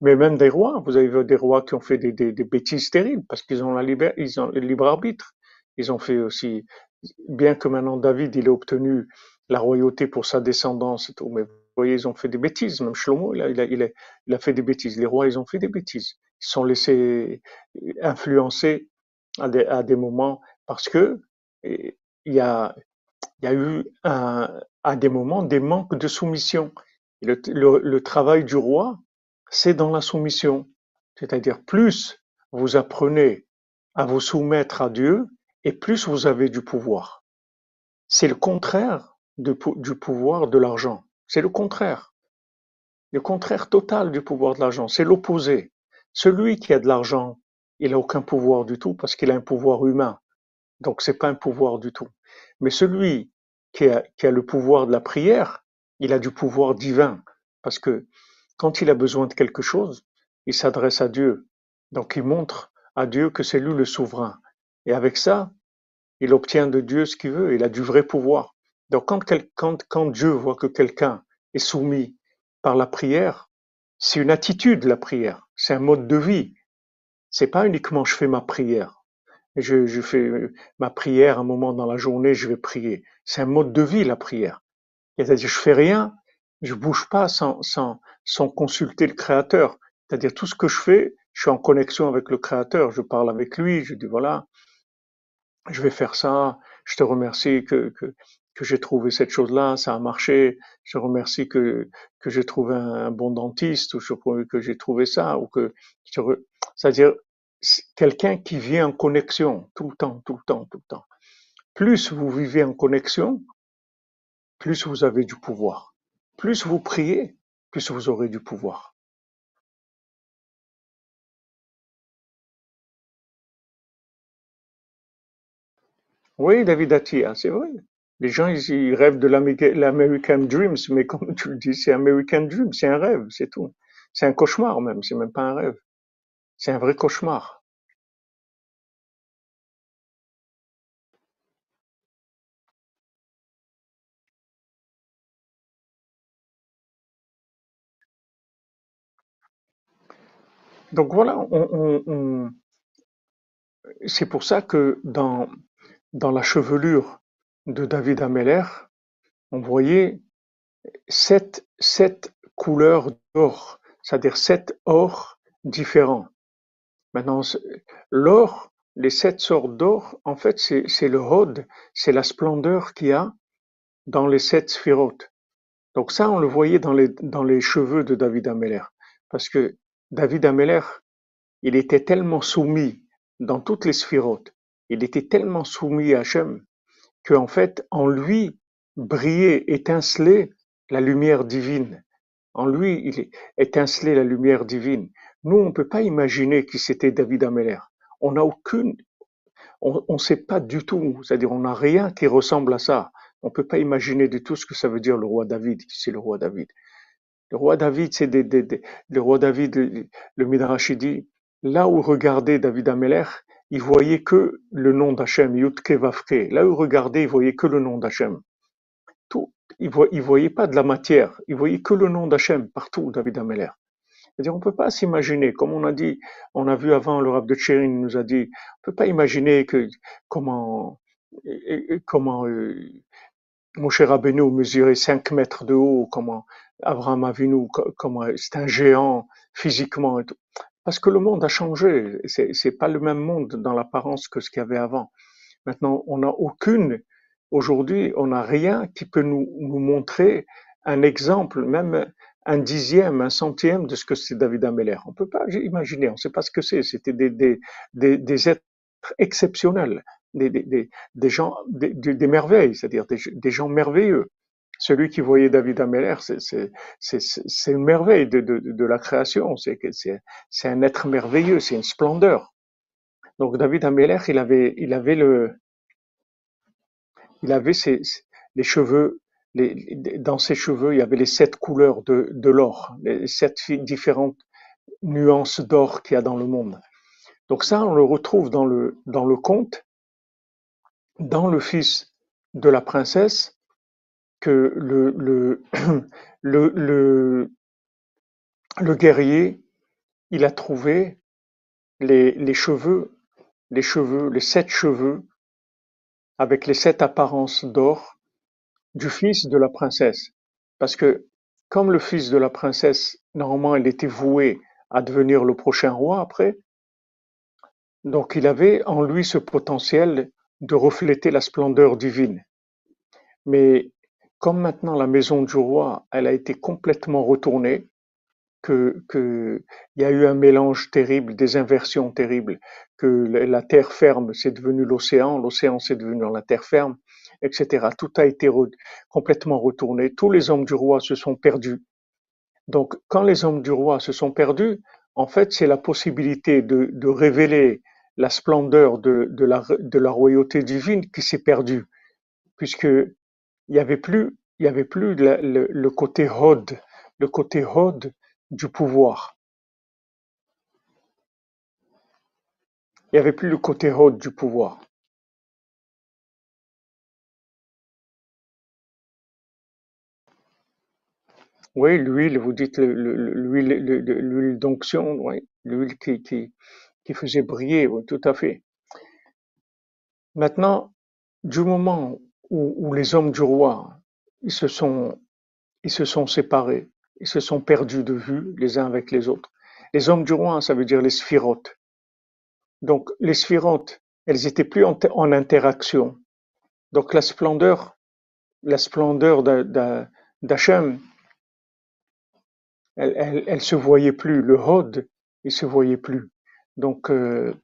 Mais même des rois, vous avez vu des rois qui ont fait des, des, des bêtises terribles parce qu'ils ont la liber- ils ont le libre arbitre. Ils ont fait aussi, bien que maintenant David il ait obtenu la royauté pour sa descendance et tout, vous voyez, ils ont fait des bêtises. Même Shlomo, il a, fait des bêtises. Les rois, ils ont fait des bêtises. Ils se sont laissés influencer à des, moments parce que il y a, eu un- à des moments des manques de soumission. Le, travail du roi, c'est dans la soumission. C'est-à-dire, plus vous apprenez à vous soumettre à Dieu, et plus vous avez du pouvoir. C'est le contraire du pouvoir de l'argent. C'est le contraire. Le contraire total du pouvoir de l'argent. C'est l'opposé. Celui qui a de l'argent, il a aucun pouvoir du tout parce qu'il a un pouvoir humain. Donc c'est pas un pouvoir du tout. Mais celui qui a, qui a le pouvoir de la prière, il a du pouvoir divin. Parce que quand il a besoin de quelque chose, il s'adresse à Dieu. Donc il montre à Dieu que c'est lui le souverain. Et avec ça, il obtient de Dieu ce qu'il veut. Il a du vrai pouvoir. Donc quand, quand, quand Dieu voit que quelqu'un est soumis par la prière, c'est une attitude la prière. C'est un mode de vie. C'est pas uniquement je fais ma prière. Je, je fais euh, ma prière un moment dans la journée, je vais prier. C'est un mode de vie, la prière. C'est-à-dire, je fais rien, je bouge pas sans, sans, sans consulter le Créateur. C'est-à-dire, tout ce que je fais, je suis en connexion avec le Créateur. Je parle avec lui, je dis voilà, je vais faire ça. Je te remercie que, que, que j'ai trouvé cette chose-là, ça a marché. Je remercie que, que j'ai trouvé un, bon dentiste, ou je, que j'ai trouvé ça, ou que c'est-à-dire c'est quelqu'un qui vit en connexion tout le temps, tout le temps, tout le temps. Plus vous vivez en connexion, plus vous avez du pouvoir. Plus vous priez, plus vous aurez du pouvoir. Oui, David Attia, c'est vrai. Les gens, ils, rêvent de l'American Dreams, mais comme tu le dis, c'est American Dream, c'est un rêve, c'est tout. C'est un cauchemar même, c'est même pas un rêve. C'est un vrai cauchemar. Donc voilà, c'est pour ça que dans, dans la chevelure de David Ameller, on voyait sept, sept couleurs d'or, c'est-à-dire sept ors différents. Maintenant, l'or, les sept sortes d'or, en fait, c'est c'est le hod, c'est la splendeur qu'il y a dans les sept sphirotes. Donc ça, on le voyait dans les, dans les cheveux de David Ameller. Parce que David Ameller, il était tellement soumis dans toutes les sphirotes, il était tellement soumis à Hachem, qu'en fait, en lui brillait, étincelait la lumière divine. En lui, il étincelait la lumière divine. Nous, on ne peut pas imaginer qui c'était David Ameller. On n'a aucune, on ne sait pas du tout, c'est-à-dire on n'a rien qui ressemble à ça. On ne peut pas imaginer du tout ce que ça veut dire le roi David, qui c'est le roi David. Le roi David, c'est des, des, des- le roi David, le, dit, là où regardait David Ameller, il voyait que le nom d'Hachem, Yudke Vavke. Là où il regardait, il voyait que le nom d'Hachem. Tout, il voyait, il voyait pas de la matière, il voyait que le nom d'Hachem partout, David Ameller. C'est-à-dire, on peut pas s'imaginer, comme on a dit, on a vu avant, le Rav de Tchérin nous a dit, on peut pas imaginer que, comment, comment, euh, Moshe Rabbeinu mesurait 5 mètres de haut, comment Abraham Avinu, co- comment c'est un géant physiquement et tout. Parce que le monde a changé. C'est, pas le même monde dans l'apparence que ce qu'il y avait avant. Maintenant, on n'a aucune, aujourd'hui, on n'a rien qui peut nous, montrer un exemple, même un dixième, un centième de ce que c'est David Ameller. On peut pas imaginer, on ne sait pas ce que c'est. C'était des, êtres exceptionnels, des, gens, des, merveilles, c'est-à-dire des gens merveilleux. Celui qui voyait David Ameller, c'est une merveille de, la création, c'est un être merveilleux, c'est une splendeur. Donc David Ameller, il avait, les cheveux, dans ses cheveux, il y avait les sept couleurs de, l'or, les sept différentes nuances d'or qu'il y a dans le monde. Donc ça, on le retrouve dans le conte, dans le fils de la princesse, que le, le, le, le, guerrier, il a trouvé les, les cheveux, les cheveux, les sept cheveux, avec les sept apparences d'or du fils de la princesse. Parce que comme le fils de la princesse, normalement, il était voué à devenir le prochain roi après, donc il avait en lui ce potentiel de refléter la splendeur divine. Mais comme maintenant la maison du roi, elle a été complètement retournée, que, que il y a eu un mélange terrible, des inversions terribles, que la terre ferme c'est devenu l'océan, l'océan c'est devenu la terre ferme, etc. Tout a été complètement retourné. Tous les hommes du roi se sont perdus. Donc, quand les hommes du roi se sont perdus, en fait, c'est la possibilité de, de révéler la splendeur de, de, la, de la royauté divine qui s'est perdue, puisque il y avait plus, le, côté hod, le côté hod du pouvoir. Il y avait plus le côté hod du pouvoir. Oui, l'huile, vous dites le- le- le- l'huile, le- le- l'huile d'onction, oui, l'huile qui, faisait briller, tout à fait. Maintenant, du moment où, les hommes du roi, ils se sont, ils se sont séparés, ils se sont perdus de vue les uns avec les autres. Les hommes du roi, ça veut dire les sphirotes. Donc, les sphirotes, elles étaient plus en, interaction. Donc, la splendeur, la splendeur d'Hachem, elle, elle, elle se voyait plus. Le Hod, il se voyait plus. Donc, euh,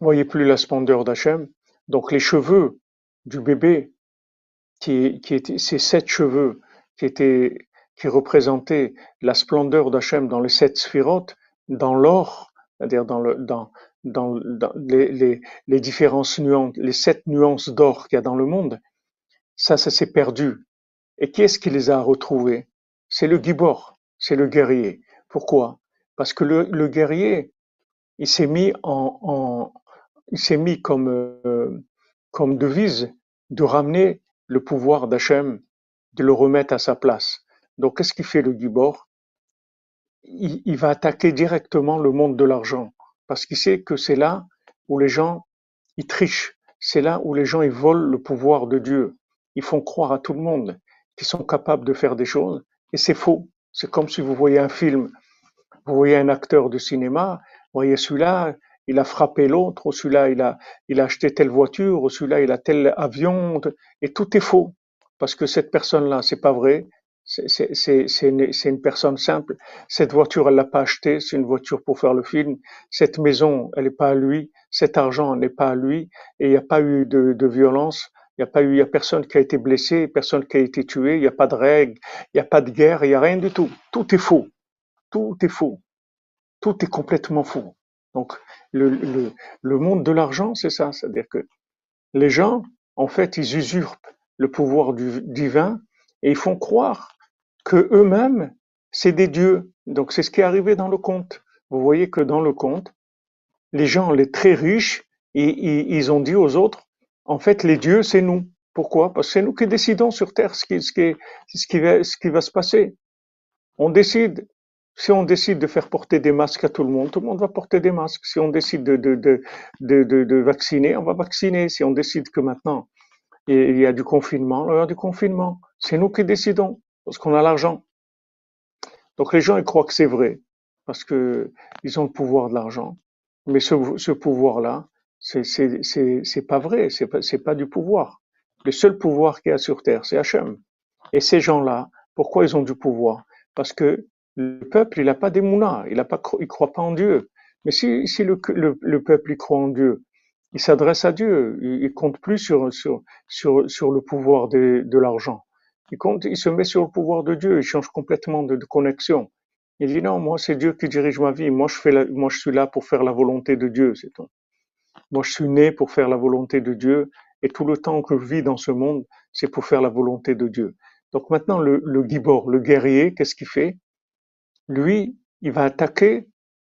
voyait plus la splendeur d'Hachem. Donc, les cheveux du bébé, qui, qui étaient ces sept cheveux, qui étaient, qui représentaient la splendeur d'Hachem dans les sept sphirotes, dans l'or, c'est-à-dire dans le, dans, dans, dans les, les, les différentes nuances, les sept nuances d'or qu'il y a dans le monde, ça, ça s'est perdu. Et qui est-ce qui les a retrouvés? C'est le Gibor, c'est le guerrier. Pourquoi? Parce que le, le guerrier, il s'est mis en, en il s'est mis comme, euh, comme devise de ramener le pouvoir d'Hachem, de le remettre à sa place. Donc, qu'est-ce qu'il fait le Gibor? il, il va attaquer directement le monde de l'argent parce qu'il sait que c'est là où les gens ils trichent, c'est là où les gens ils volent le pouvoir de Dieu. Ils font croire à tout le monde qu'ils sont capables de faire des choses et c'est faux. C'est comme si vous voyez un film, vous voyez un acteur de cinéma, vous voyez celui-là, il a frappé l'autre, celui-là il a, il a acheté telle voiture, celui-là il a tel avion, et tout est faux parce que cette personne-là, c'est pas vrai, c'est une, une personne simple. Cette voiture, elle l'a pas achetée, c'est une voiture pour faire le film. Cette maison, elle n'est pas à lui. Cet argent n'est pas à lui. Et il n'y a pas eu de, de violence. Il n'y a pas eu, il y a personne qui a été blessé, personne qui a été tué. Il n'y a pas de règles, il n'y a pas de guerre, il n'y a rien du tout. Tout est faux. Tout est faux. Tout est complètement faux. Donc, le, monde de l'argent, c'est ça. C'est-à-dire que les gens, en fait, ils usurpent le pouvoir divin et ils font croire que eux-mêmes, c'est des dieux. Donc c'est ce qui est arrivé dans le conte. Vous voyez que dans le conte, les gens, les très riches, ils, ont dit aux autres, en fait, les dieux, c'est nous. Pourquoi? Parce que c'est nous qui décidons sur Terre ce qui va se passer. On décide. Si on décide de faire porter des masques à tout le monde, tout le monde va porter des masques. Si on décide de, de, de, de, de, vacciner, on va vacciner. Si on décide que maintenant il y a du confinement, il y a du confinement. C'est nous qui décidons, parce qu'on a l'argent. Donc les gens, ils croient que c'est vrai. parce que ils ont le pouvoir de l'argent. Mais ce, ce pouvoir-là, c'est pas vrai, c'est pas pas du pouvoir. Le seul pouvoir qu'il y a sur terre, c'est Hachem. Et ces gens-là, pourquoi ils ont du pouvoir? Parce que le peuple, il n'a pas d'émouna, il pas, il croit pas en Dieu. Mais si, si le, le, le peuple il croit en Dieu, il s'adresse à Dieu, il, il compte plus sur sur sur sur le pouvoir de, de l'argent. Il compte, il se met sur le pouvoir de Dieu, il change complètement de, de connexion. Il dit non, moi c'est Dieu qui dirige ma vie, moi je fais, la, moi je suis là pour faire la volonté de Dieu, c'est tout. Moi je suis né pour faire la volonté de Dieu, et tout le temps que je vis dans ce monde, c'est pour faire la volonté de Dieu. Donc maintenant le, le gibor, le guerrier, qu'est-ce qu'il fait? Lui, il va attaquer,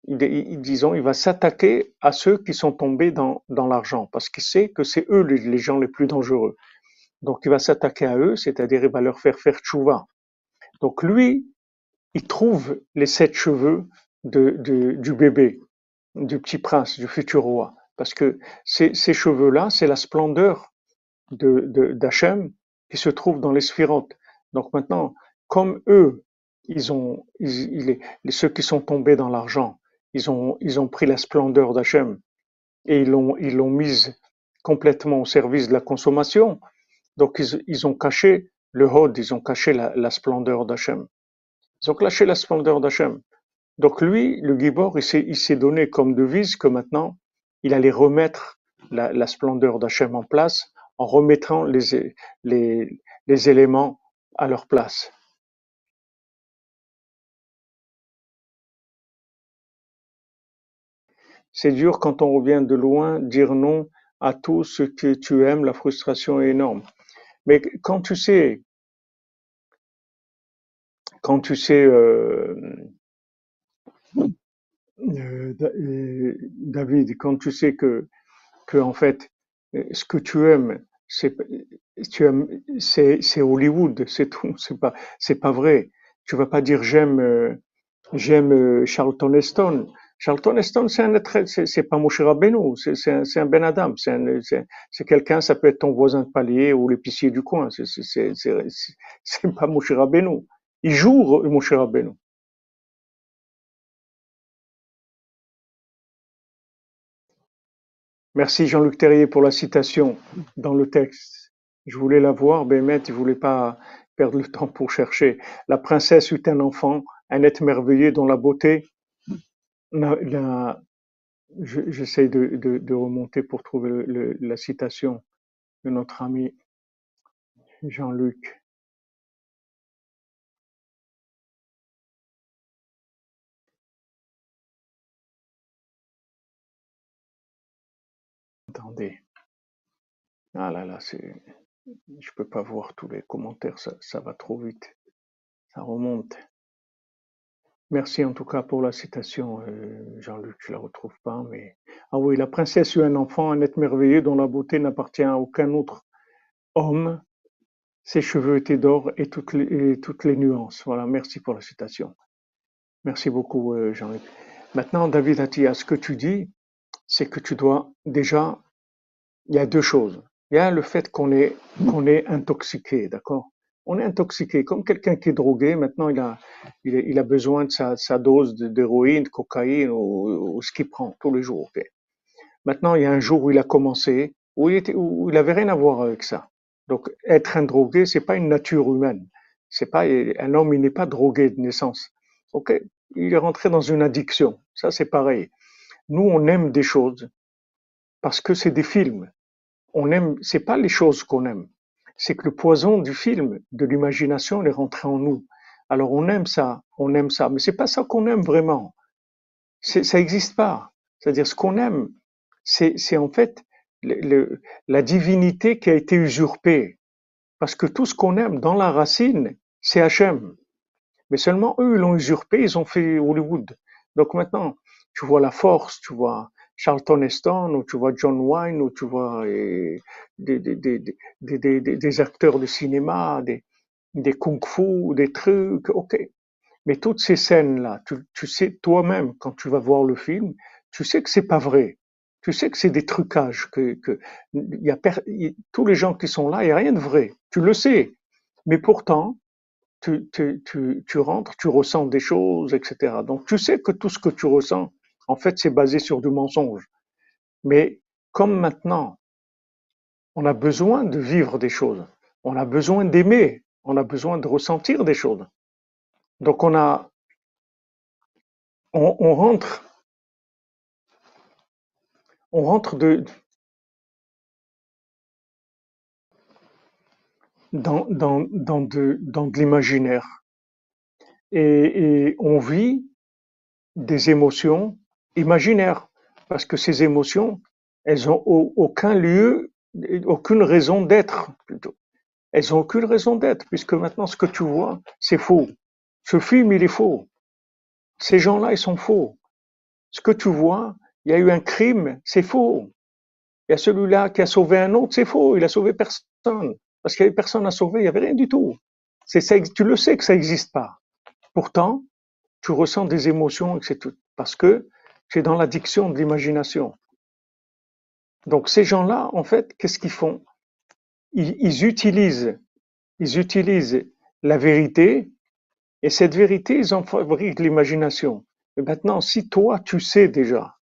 disons, il va s'attaquer à ceux qui sont tombés dans, dans l'argent, parce qu'il sait que c'est eux les, les gens les plus dangereux. Donc il va s'attaquer à eux, c'est-à-dire il va leur faire faire tchouva. Donc lui, il trouve les sept cheveux de, de- du bébé, du petit prince, du futur roi. Parce que ces, ces cheveux-là, c'est la splendeur de, de, d'Hachem qui se trouve dans les sphirotes. Donc maintenant, comme eux, ils ont, ceux qui sont tombés dans l'argent, ils ont, pris la splendeur d'Hachem et ils l'ont, mise complètement au service de la consommation. Donc ils, ont caché le Hod, ils ont caché la, splendeur d'Hachem. Ils ont caché la splendeur d'Hachem. Donc lui, le Gibor, il s'est, donné comme devise que maintenant, il allait remettre la, splendeur d'Hachem en place en remettant les éléments à leur place. C'est dur quand on revient de loin, dire non à tout ce que tu aimes, la frustration est énorme. Mais quand tu sais, quand tu sais, euh, euh, euh, David, quand tu sais que que en fait, ce que tu aimes, c'est Hollywood, c'est tout, c'est pas c'est pas vrai. Tu vas pas dire j'aime j'aime Charlton Heston. Charlton Heston, c'est c'est pas Moshe Rabbeinu, c'est un, un Ben Adam, c'est un- c'est c'est quelqu'un, ça peut être ton voisin de palier ou l'épicier du coin, c'est pas Moshe Rabbeinu. Il joue Moshe Rabbeinu. Merci Jean-Luc Terrier pour la citation dans le texte. Je voulais la voir, Bémet, je voulais pas perdre le temps pour chercher. La princesse eut un enfant, un être merveilleux dont la beauté, la- la- je- j'essaie de, de- remonter pour trouver le- la citation de notre ami Jean-Luc. Attendez. Ah là là, c'est, je peux pas voir tous les commentaires, ça va trop vite. Ça remonte. Merci en tout cas pour la citation, euh, Jean-Luc, je la retrouve pas, mais ah oui, la princesse eut un enfant, un être merveilleux dont la beauté n'appartient à aucun autre homme. Ses cheveux étaient d'or et toutes les, nuances. Voilà, merci pour la citation. Merci beaucoup, euh, Jean-Luc. Maintenant, David Attia, ce que tu dis, c'est que tu dois déjà, il y a deux choses. Il y a le fait qu'on est, qu'on est intoxiqué, d'accord? On est intoxiqué, comme quelqu'un qui est drogué, maintenant il a, il a, il a besoin de sa, sa dose d'héroïne, de cocaïne ou, ou ce qu'il prend tous les jours. ok Maintenant, il y a un jour où il a commencé, où il était, où il avait rien à voir avec ça. Donc, être un drogué, c'est pas une nature humaine. C'est pas, un homme, il n'est pas drogué de naissance. Ok? Il est rentré dans une addiction. Ça, c'est pareil. Nous, on aime des choses parce que c'est des films. On aime, c'est pas les choses qu'on aime. C'est que le poison du film, de l'imagination, est rentré en nous. Alors, on aime ça, on aime ça. Mais c'est pas ça qu'on aime vraiment. Ça n'existe pas. C'est-à-dire, ce qu'on aime, c'est, en fait la divinité qui a été usurpée. Parce que tout ce qu'on aime dans la racine, c'est Hachem. Mais seulement eux, ils l'ont usurpé, ils ont fait Hollywood. Donc maintenant, tu vois la force, tu vois Charlton Heston, ou tu vois John Wayne, ou tu vois des, des, des, des, acteurs de cinéma, des, des kung-fu, des trucs, ok. Mais toutes ces scènes-là, tu, tu sais toi-même, quand tu vas voir le film, tu sais que c'est pas vrai. Tu sais que c'est des trucages, que, que y a tous les gens qui sont là, il n'y a rien de vrai. Tu le sais. Mais pourtant, tu, tu, tu, tu rentres, tu ressens des choses, etc. Donc tu sais que tout ce que tu ressens, en fait, c'est basé sur du mensonge. Mais comme maintenant, on a besoin de vivre des choses, on a besoin d'aimer, on a besoin de ressentir des choses. Donc on a, on, rentre, on rentre de, dans, dans, dans de, dans de l'imaginaire et on vit des émotions imaginaires parce que ces émotions, elles ont au- aucun lieu, aucune raison d'être plutôt. Elles ont aucune raison d'être puisque maintenant ce que tu vois, c'est faux. Ce film, il est faux. Ces gens-là, ils sont faux. Ce que tu vois, il y a eu un crime, c'est faux. Il y a celui-là qui a sauvé un autre, c'est faux. Il a sauvé personne parce qu'il y avait personne à sauver, il y avait rien du tout. Tu le sais que ça n'existe pas. Pourtant, tu ressens des émotions parce que es dans l'addiction de l'imagination. Donc ces gens-là, en fait, qu'est-ce qu'ils font? Ils, utilisent, ils utilisent la vérité et cette vérité, ils en fabriquent l'imagination. Et maintenant, si toi, tu sais déjà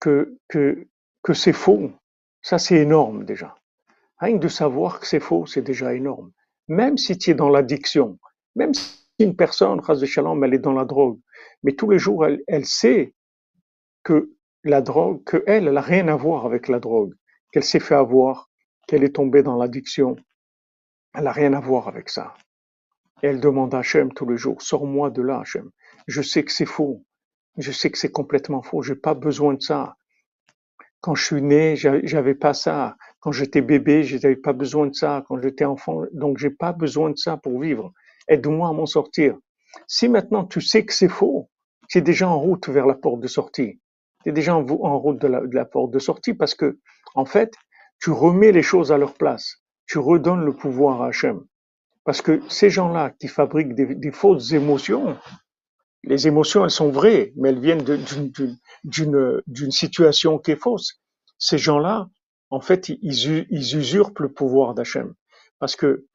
que, que, que c'est faux, ça c'est énorme déjà. Rien que de savoir que c'est faux, c'est déjà énorme. Même si tu es dans l'addiction, même si une personne, shalom, elle est dans la drogue, mais tous les jours, elle, elle sait que la drogue, que elle, elle a rien à voir avec la drogue, qu'elle s'est fait avoir, qu'elle est tombée dans l'addiction, elle a rien à voir avec ça. Et elle demande à Hachem tous les jours, sors-moi de là, Hachem. Je sais que c'est faux. Je sais que c'est complètement faux. J'ai pas besoin de ça. Quand je suis né, j'a- j'avais pas ça. Quand j'étais bébé, j'avais pas besoin de ça. Quand j'étais enfant, donc j'ai pas besoin de ça pour vivre. Aide-moi à m'en sortir. Si maintenant tu sais que c'est faux, tu es déjà en route vers la porte de sortie. Tu es déjà en, route de la, porte de sortie parce que, en fait, tu remets les choses à leur place. Tu redonnes le pouvoir à Hachem. Parce que ces gens-là qui fabriquent des, fausses émotions, les émotions, elles sont vraies, mais elles viennent d'une situation qui est fausse. Ces gens-là, en fait, ils ils usurpent le pouvoir d'Hachem. Parce que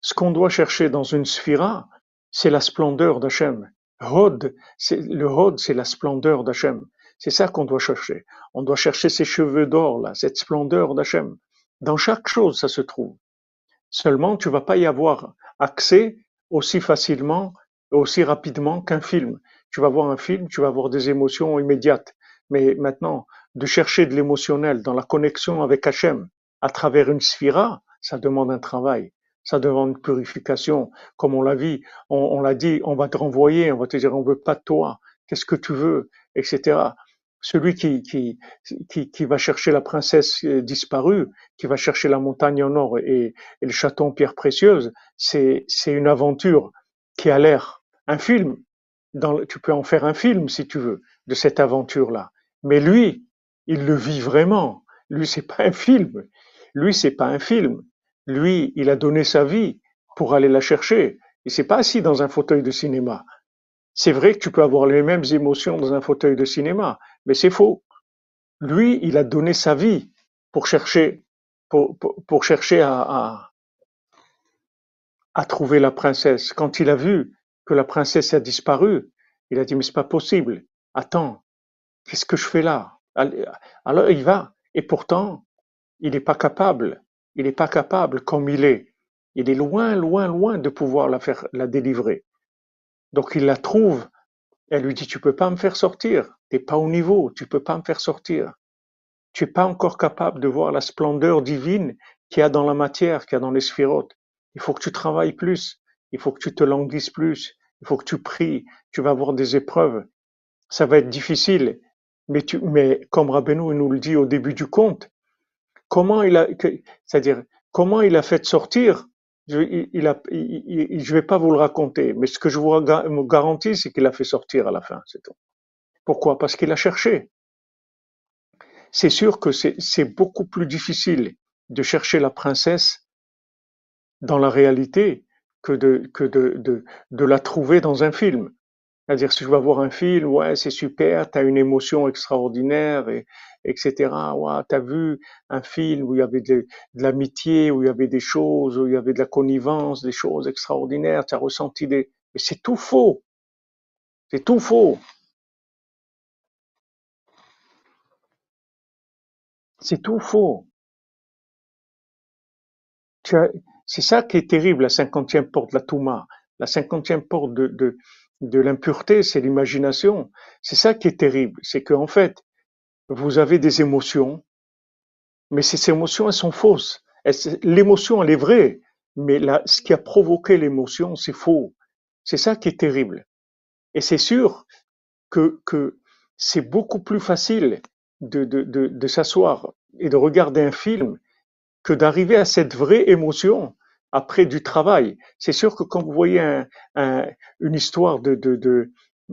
ce qu'on doit chercher dans une sphira, c'est la splendeur d'Hachem. Le Hod, c'est la splendeur d'Hachem. C'est ça qu'on doit chercher. On doit chercher ces cheveux d'or, là, cette splendeur d'Hachem. Dans chaque chose, ça se trouve. Seulement, tu vas pas y avoir accès aussi facilement, aussi rapidement qu'un film. Tu vas voir un film, tu vas avoir des émotions immédiates. Mais maintenant, de chercher de l'émotionnel dans la connexion avec Hachem à travers une sphira, ça demande un travail. Ça demande purification. Comme on l'a vu, on, l'a dit, on va te renvoyer, on va te dire, on veut pas de toi. Qu'est-ce que tu veux, etc. Celui qui, qui, qui, qui va chercher la princesse euh, disparue, qui va chercher la montagne en or et, le château en pierre précieuse, c'est c'est une aventure qui a l'air un film. Dans, tu peux en faire un film si tu veux de cette aventure-là. Mais lui, il le vit vraiment. Lui, c'est pas un film. Lui, c'est pas un film. Lui, il a donné sa vie pour aller la chercher. Il s'est pas assis dans un fauteuil de cinéma. C'est vrai que tu peux avoir les mêmes émotions dans un fauteuil de cinéma, mais c'est faux. Lui, il a donné sa vie pour chercher, à trouver la princesse. Quand il a vu que la princesse a disparu, il a dit, mais c'est pas possible. Attends, qu'est-ce que je fais là? Alors il va. Et pourtant, il n'est pas capable. Il n'est pas capable comme il est. Il est loin, loin, loin de pouvoir la faire, la délivrer. Donc il la trouve. Elle lui dit, tu peux pas me faire sortir. T'es pas au niveau. Tu peux pas me faire sortir. Tu es pas encore capable de voir la splendeur divine qu'il y a dans la matière, qu'il y a dans les sphérotes. Il faut que tu travailles plus. Il faut que tu te languisses plus. Il faut que tu pries. Tu vas avoir des épreuves. Ça va être difficile. Mais tu, mais comme Rabbeinu nous le dit au début du conte, comment il a, c'est-à-dire, comment il a fait sortir, je, il, vais pas vous le raconter, mais ce que je vous garantis, c'est qu'il a fait sortir à la fin, c'est tout. Pourquoi? Parce qu'il a cherché. C'est sûr que c'est beaucoup plus difficile de chercher la princesse dans la réalité que de la trouver dans un film. C'est-à-dire, si je vais voir un film, ouais, c'est super, tu as une émotion extraordinaire et, etc. Ouah, t'as vu un film où il y avait de, de l'amitié, où il y avait des choses, où il y avait de la connivence, des choses extraordinaires, tu as ressenti des... Mais c'est tout faux, c'est tout faux, c'est tout faux. C'est ça qui est terrible, la cinquantième porte, la Touma. La cinquantième porte de, de, de l'impureté, c'est l'imagination. C'est ça qui est terrible. C'est qu'en fait, vous avez des émotions, mais ces émotions, elles sont fausses. L'émotion, elle est vraie, mais là, ce qui a provoqué l'émotion, c'est faux. C'est ça qui est terrible. Et c'est sûr que, que c'est beaucoup plus facile de, de, de, de s'asseoir et de regarder un film que d'arriver à cette vraie émotion après du travail. C'est sûr que quand vous voyez un, un- une histoire de, de, de,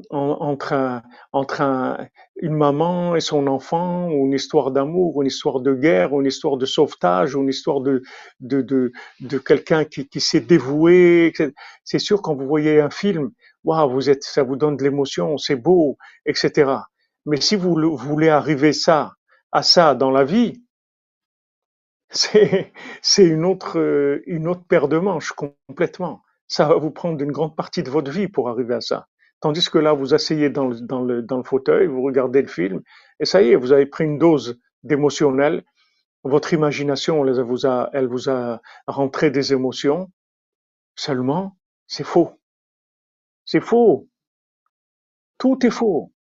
en- entre, un- entre un- une maman et son enfant, ou une histoire d'amour, ou une histoire de guerre, ou une histoire de sauvetage, ou une histoire de, de, de, de quelqu'un qui, qui s'est dévoué. C'est sûr, quand vous voyez un film, waouh, vous êtes, ça vous donne de l'émotion, c'est beau, etc. Mais si vous le- voulez arriver ça, à ça dans la vie, c'est une autre, une autre paire de manches complètement. Ça va vous prendre une grande partie de votre vie pour arriver à ça. Tandis que là, vous asseyez dans le, fauteuil, vous regardez le film, et ça y est, vous avez pris une dose d'émotionnel. Votre imagination, elle vous a, elle vous a rentré des émotions. Seulement, c'est faux. C'est faux. Tout est faux.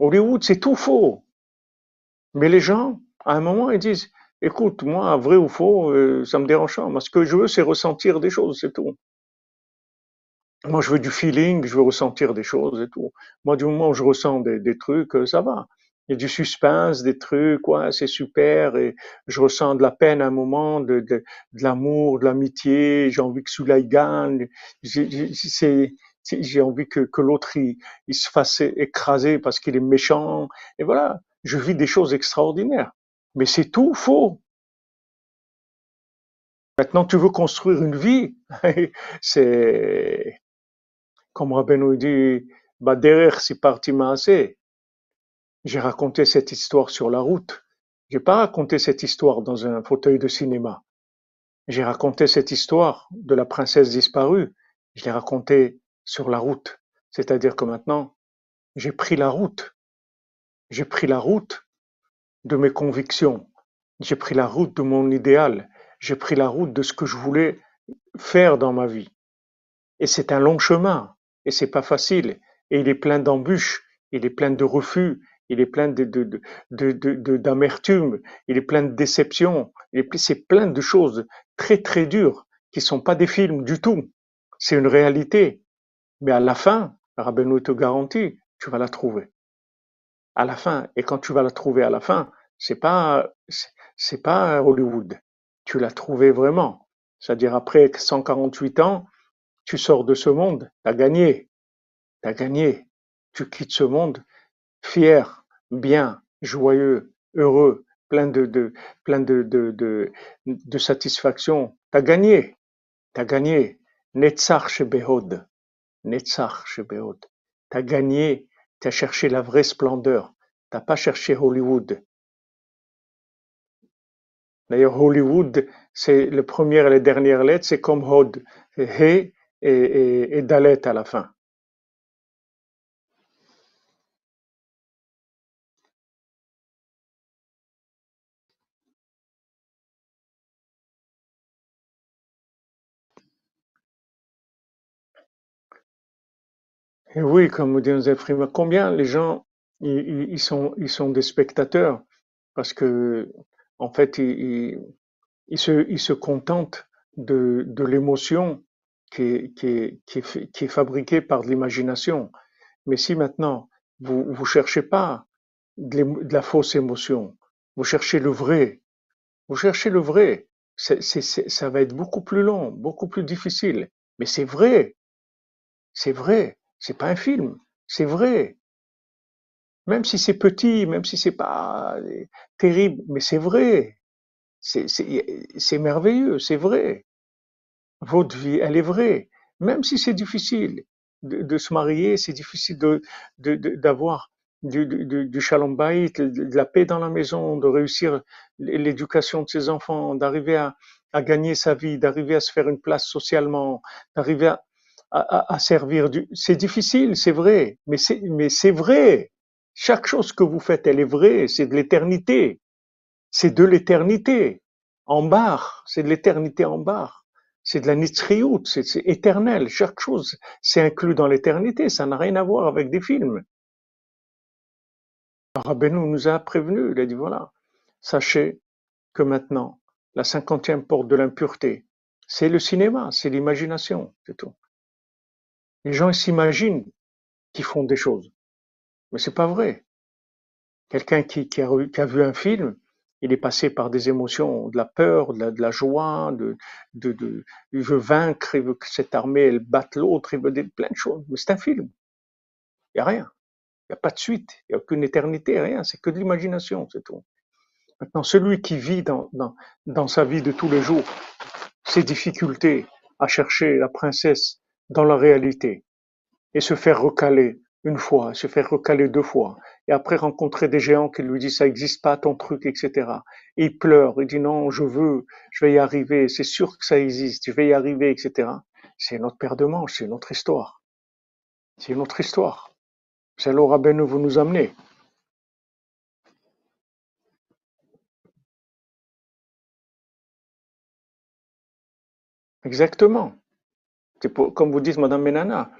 Hollywood, c'est tout faux. Mais les gens, à un moment, ils disent, écoute, moi, vrai ou faux, euh, ça me dérange pas. Ce que je veux, c'est ressentir des choses, c'est tout. Moi, je veux du feeling, je veux ressentir des choses et tout. Moi, du moment où je ressens des, trucs, euh, ça va. Il y a du suspense, des trucs, ouais, c'est super. Et je ressens de la peine à un moment, de, de, de l'amour, de l'amitié. J'ai envie que Soulaï gagne. J'ai envie que, que l'autre il, il se fasse écraser parce qu'il est méchant. Et voilà, je vis des choses extraordinaires. Mais c'est tout faux. Maintenant, tu veux construire une vie. c'est Comme Rabbeinu dit, bah derrière c'est parti assez. J'ai raconté cette histoire sur la route. J'ai pas raconté cette histoire dans un fauteuil de cinéma. J'ai raconté cette histoire de la princesse disparue. Je l'ai racontée sur la route. C'est-à-dire que maintenant, j'ai pris la route. J'ai pris la route de mes convictions. J'ai pris la route de mon idéal. J'ai pris la route de ce que je voulais faire dans ma vie. Et c'est un long chemin, et c'est pas facile, et il est plein d'embûches, il est plein de refus, il est plein de, d'amertume, il est plein de ple- c'est plein de choses très très dures qui sont pas des films du tout. C'est une réalité. Mais à la fin, Rabbeinu te garantit, tu vas la trouver. À la fin. Et quand tu vas la trouver à la fin, c'est pas, c'est pas Hollywood. Tu l'as trouvé vraiment. C'est-à-dire après 148 ans, tu sors de ce monde, tu as gagné, tu as gagné. Tu quittes ce monde fier, bien, joyeux, heureux, plein de, de, plein de, de, de, satisfaction. Tu as gagné, tu as gagné. Netzach Shebehod, Netzach Shebehod. Tu as gagné, tu as cherché la vraie splendeur. Tu n'as pas cherché Hollywood. D'ailleurs, Hollywood, c'est le premier et les dernières lettres, c'est comme Hod, He et, et, et à la fin. Et oui, comme vous dites, Zephyr, combien les gens, ils, ils- sont, ils sont des spectateurs? Parce que, en fait, ils- ils se, ils se contentent de, de l'émotion qui est, fabriquée par l'imagination. Mais si maintenant, vous, vous cherchez pas de, la fausse émotion, vous cherchez le vrai, vous cherchez le vrai, ça va être beaucoup plus long, beaucoup plus difficile. Mais c'est vrai, c'est vrai, c'est pas un film, c'est vrai. Même si c'est petit, même si c'est pas euh, terrible, mais c'est vrai. C'est merveilleux, c'est vrai. Votre vie, elle est vraie. Même si c'est difficile de, de se marier, c'est difficile de, de- de- d'avoir du, du, du shalom de la paix dans la maison, de réussir l'éducation de ses enfants, d'arriver à, à gagner sa vie, d'arriver à se faire une place socialement, d'arriver à, à, à servir. Du... C'est difficile, c'est vrai, mais c'est mais c'est vrai. Chaque chose que vous faites, elle est vraie, c'est de l'éternité. C'est de l'éternité. En barre, c'est de l'éternité en barre. C'est de la nitriout, c'est éternel. Chaque chose, c'est inclus dans l'éternité. Ça n'a rien à voir avec des films. Rabbeinu nous a prévenu, il a dit voilà, sachez que maintenant, la cinquantième porte de l'impureté, c'est le cinéma, c'est l'imagination, c'est tout. Les gens s'imaginent qu'ils font des choses, mais c'est pas vrai. Quelqu'un qui, a, vu un film, il est passé par des émotions, de la peur, de la, joie, de, de, de, il veut vaincre, il veut que cette armée elle batte l'autre, il veut des, plein de choses, mais c'est un film. Il n'y a rien. Il n'y a pas de suite, il n'y a aucune éternité, rien, c'est que de l'imagination, c'est tout. Maintenant, celui qui vit dans, dans, dans sa vie de tous les jours ses difficultés à chercher la princesse dans la réalité et se faire recaler une fois, se faire recaler deux fois, et après rencontrer des géants qui lui disent ça n'existe pas ton truc, etc. Et il pleure, il dit non, je veux, je vais y arriver, c'est sûr que ça existe, je vais y arriver, etc. C'est notre paire de manches, c'est notre histoire. C'est notre histoire. C'est là où Rabbeinu vous nous amener. Exactement. Pour, comme vous dites, Madame Menana,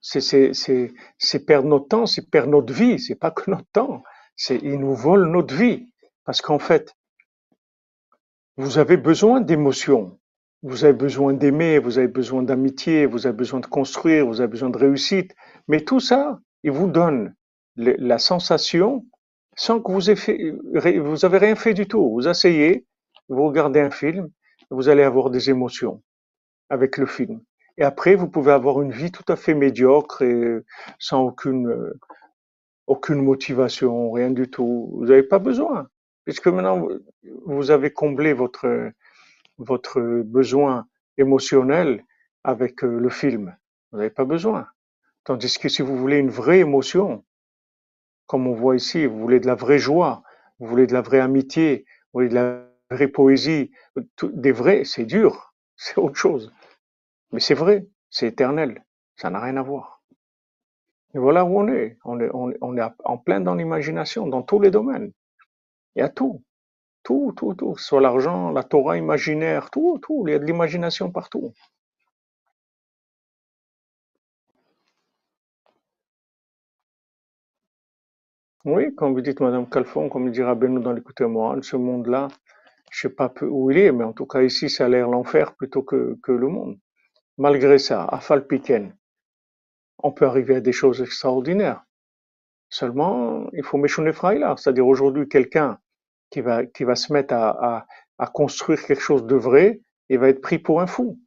c'est perdre notre temps, c'est perdre notre vie, c'est pas que notre temps, c'est ils nous volent notre vie. Parce qu'en fait, vous avez besoin d'émotions, vous avez besoin d'aimer, vous avez besoin d'amitié, vous avez besoin de construire, vous avez besoin de réussite, mais tout ça, il vous donne la sensation sans que vous fait, rien fait du tout. Vous asseyez, vous regardez un film, vous allez avoir des émotions avec le film. Et après, vous pouvez avoir une vie tout à fait médiocre et sans aucune, aucune motivation, rien du tout. Vous n'avez pas besoin. Puisque maintenant, vous avez comblé votre, votre besoin émotionnel avec le film. Vous n'avez pas besoin. Tandis que si vous voulez une vraie émotion, comme on voit ici, vous voulez de la vraie joie, vous voulez de la vraie amitié, vous voulez de la vraie poésie, des vrais, c'est dur, c'est autre chose. Mais c'est vrai, c'est éternel, ça n'a rien à voir. Et voilà où on est. On est, en plein dans l'imagination, dans tous les domaines. Il y a tout. Tout, tout, tout. Soit l'argent, la Torah imaginaire, tout, tout. Il y a de l'imagination partout. Oui, comme vous dites, Madame Calfon, comme dira Benoît dans l'écouteur moral, ce monde-là, je sais pas où il est, mais en tout cas ici, ça a l'air l'enfer plutôt que le monde. Malgré ça, à Falpiken, on peut arriver à des choses extraordinaires. Seulement, il faut méchonner là. C'est-à-dire aujourd'hui, quelqu'un qui va, qui va se mettre à, à, construire quelque chose de vrai, il va être pris pour un fou.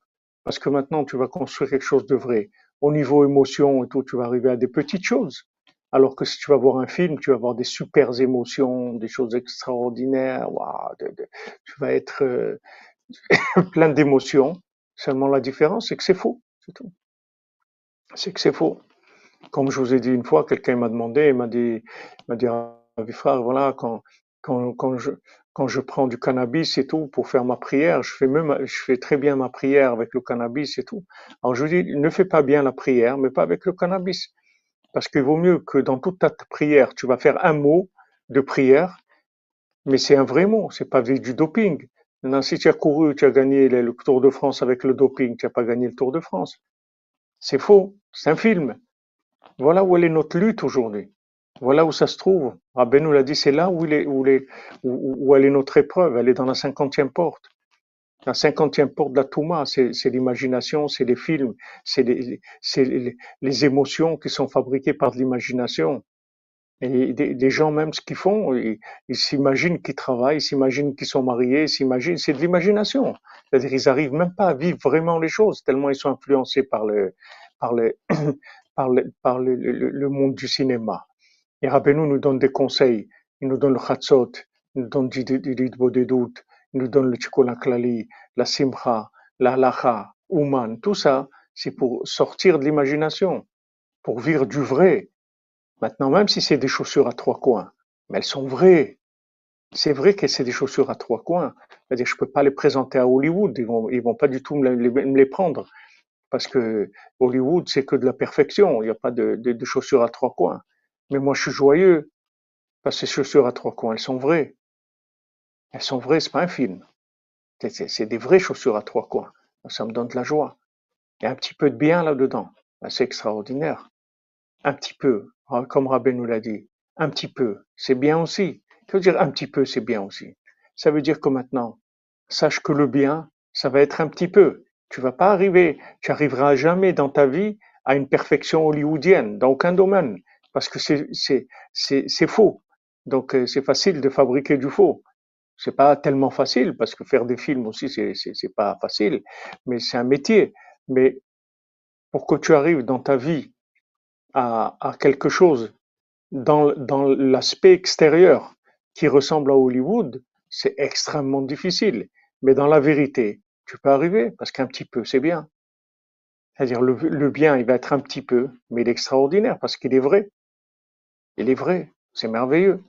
Parce que maintenant, tu vas construire quelque chose de vrai. Au niveau émotion et tout, tu vas arriver à des petites choses. Alors que si tu vas voir un film, tu vas avoir des super émotions, des choses extraordinaires. Wow, tu vas être euh, plein d'émotions. Seulement la différence, c'est que c'est faux. C'est tout. C'est que c'est faux. Comme je vous ai dit une fois, quelqu'un m'a demandé, il m'a dit, m'a dit, frère, voilà, quand, quand, quand je, quand je prends du cannabis et tout pour faire ma prière, je fais même, je fais très bien ma prière avec le cannabis et tout. Alors je lui dis, ne fais pas bien la prière, mais pas avec le cannabis. Parce qu'il vaut mieux que dans toute ta prière, tu vas faire un mot de prière, mais c'est un vrai mot, c'est pas du doping. Maintenant, si tu as couru, tu as gagné le Tour de France avec le doping, tu n'as pas gagné le Tour de France. C'est faux, c'est un film. Voilà où est notre lutte aujourd'hui. Voilà où ça se trouve. Rabbi nous l'a dit, c'est là où, est, elle est notre épreuve. Elle est dans la cinquantième porte. La cinquantième porte de la Touma, c'est l'imagination, c'est les films, c'est les, émotions qui sont fabriquées par l'imagination. Et des, gens même ce qu'ils font, ils s'imaginent qu'ils travaillent, ils s'imaginent qu'ils sont mariés, ils s'imaginent, c'est de l'imagination. C'est-à-dire ils arrivent même pas à vivre vraiment les choses tellement ils sont influencés par le par le par le, par le, monde du cinéma. Et Rabbeinu nous donne des conseils, il nous donne le chatzot, il nous donne des doutes, il nous donne le Chikola Klali, la Simcha, la Halacha, Ouman, tout ça, c'est pour sortir de l'imagination, pour vivre du vrai. Maintenant, même si c'est des chaussures à trois coins, mais elles sont vraies. C'est vrai que c'est des chaussures à trois coins. C'est-à-dire, je peux pas les présenter à Hollywood. Ils vont, vont pas du tout me les, prendre. Parce que Hollywood, c'est que de la perfection. Il n'y a pas de, chaussures à trois coins. Mais moi, je suis joyeux. Parce que ces chaussures à trois coins, elles sont vraies. Elles sont vraies, c'est pas un film. C'est des vraies chaussures à trois coins. Ça me donne de la joie. Il y a un petit peu de bien là-dedans. Ben, C'est extraordinaire. Un petit peu, hein, comme Rabbi nous l'a dit. Un petit peu, c'est bien aussi. Veut dire un petit peu, c'est bien aussi. Ça veut dire que maintenant, sache que le bien, ça va être un petit peu. Tu vas pas arriver, tu arriveras jamais dans ta vie à une perfection hollywoodienne, dans aucun domaine, parce que c'est faux. Donc euh, c'est facile de fabriquer du faux. C'est pas tellement facile parce que faire des films aussi c'est pas facile, mais c'est un métier. Mais pour que tu arrives dans ta vie à quelque chose dans, l'aspect extérieur qui ressemble à Hollywood, c'est extrêmement difficile. Mais dans la vérité, tu peux arriver parce qu'un petit peu, c'est bien. C'est-à-dire le, bien, il va être un petit peu, mais il est extraordinaire parce qu'il est vrai. Il est vrai. C'est merveilleux.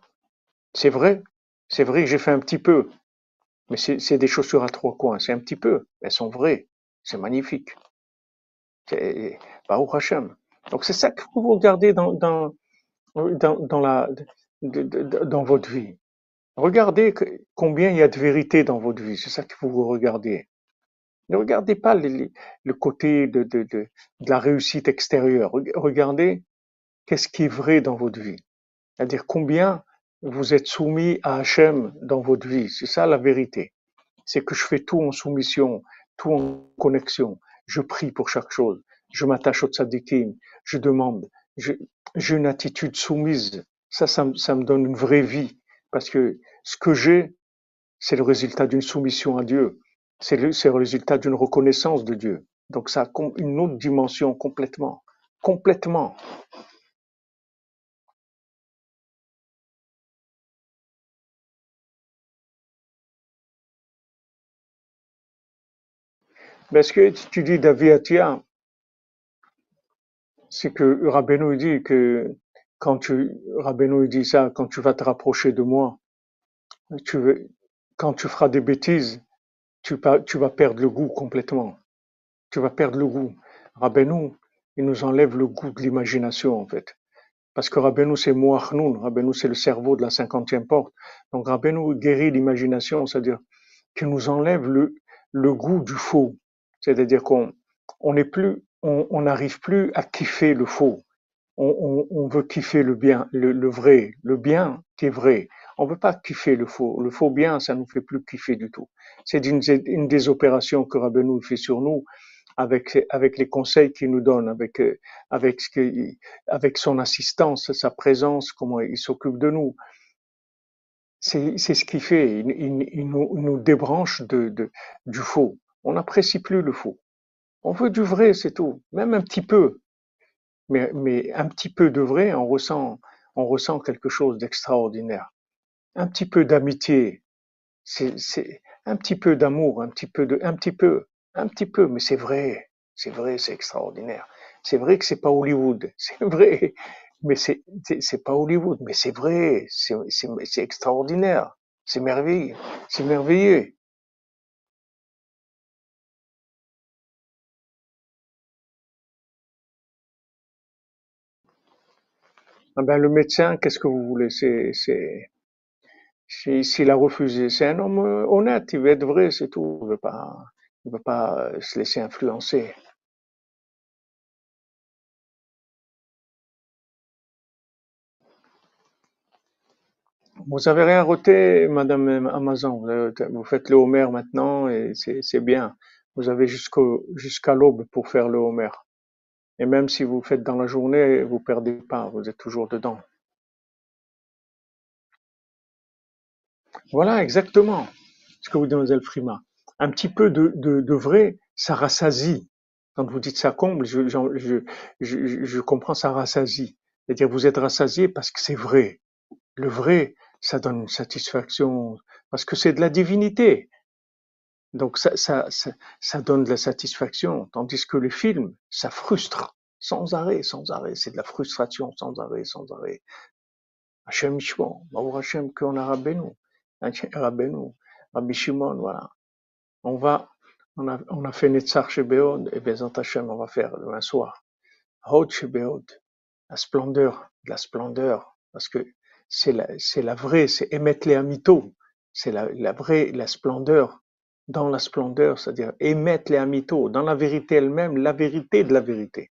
C'est vrai. C'est vrai que j'ai fait un petit peu, mais c'est des chaussures à trois coins. C'est un petit peu. Elles sont vraies. C'est magnifique. C'est Baruch Hashem. Donc c'est ça que vous regardez dans, dans, dans, la, dans votre vie. Regardez combien il y a de vérité dans votre vie. C'est ça que vous regardiez. Ne regardez pas le côté de, de, de, de la réussite extérieure. Reg- Regardez qu'est-ce qui est vrai dans votre vie. C'est-à-dire combien vous êtes soumis à Hachem dans votre vie. C'est ça la vérité. C'est que je fais tout en soumission, tout en connexion. Je prie pour chaque chose. Je m'attache au tzadikim. Je demande. J'ai une attitude soumise. Ça, ça, me- donne une vraie vie. Parce que ce que j'ai, c'est le résultat d'une soumission à Dieu. C'est le, résultat d'une reconnaissance de Dieu. Donc ça a une autre dimension complètement. Complètement. Mais ce que tu dis d'Aviatia, c'est que Rabbeinu dit que quand tu, Rabbeinu dit ça, quand tu vas te rapprocher de moi, tu quand tu feras des bêtises, tu, tu vas perdre le goût complètement. Tu vas perdre le goût. Rabbeinu, il nous enlève le goût de l'imagination, en fait. Parce que Rabbeinu, c'est Moachnoun. Rabbeinu, c'est le cerveau de la cinquantième porte. Donc Rabbeinu guérit l'imagination, c'est-à-dire qu'il nous enlève le, le goût du faux. C'est-à-dire qu'on on n'est plus, on n'arrive plus à kiffer le faux. On, on, on veut kiffer le bien, le, le vrai, le bien qui est vrai. On veut pas kiffer le faux. Le faux bien, ça nous fait plus kiffer du tout. C'est une, une des opérations que Rabbeinu fait sur nous avec, avec les conseils qu'il nous donne, avec, euh, avec, ce avec son assistance, sa présence, comment il s'occupe de nous. C'est c'est ce qu'il fait. Il, il- il nous, il nous débranche de, de- du faux. On n'apprécie plus le faux. On veut du vrai, c'est tout. Même un petit peu. Mais, un petit peu de vrai, on ressent, on ressent quelque chose d'extraordinaire. Un petit peu d'amitié, c'est, un petit peu d'amour, un petit peu de, un petit peu, un petit peu, mais c'est vrai, c'est vrai, c'est extraordinaire. C'est vrai que c'est pas Hollywood, c'est vrai, mais c'est, pas Hollywood, mais c'est vrai, c'est extraordinaire, c'est merveilleux, c'est merveilleux. Ah ben, le médecin, qu'est-ce que vous voulez? C'est, c'est, si- s'il a refusé, c'est un homme euh, honnête, il veut être vrai, c'est tout. Il il veut pas euh, se laisser influencer. Vous avez rien roté, Madame Amazon. Vous faites le Homer maintenant et c'est bien. Vous avez jusqu'à l'aube pour faire le Homer. Et même si vous faites dans la journée, vous perdez pas, vous êtes toujours dedans. Voilà, exactement ce que vous dites, Mademoiselle Frima. Un petit peu de, de, vrai, ça rassasie. Quand vous dites ça comble, je, je, je, je comprends ça rassasie. C'est-à-dire vous êtes rassasié parce que c'est vrai. Le vrai, ça donne une satisfaction parce que c'est de la divinité. Donc ça, ça, ça, ça donne de la satisfaction, tandis que les films, ça frustre sans arrêt, sans arrêt. C'est de la frustration sans arrêt, sans arrêt. Hachem Shimon, Baruch Hachem qu'on a Rabbeinu, Rabbeinu, Rabbi Shimon, voilà. On va, on a, on a fait Netzach Shebeod, et Bezant Hachem, on va faire demain soir. Hod Shebeod, la splendeur, la splendeur, parce que c'est la, c'est la vraie, c'est émettre les amito, c'est la vraie, la splendeur, dans la splendeur, c'est-à-dire émettre les amito, dans la vérité elle-même, la vérité de la vérité.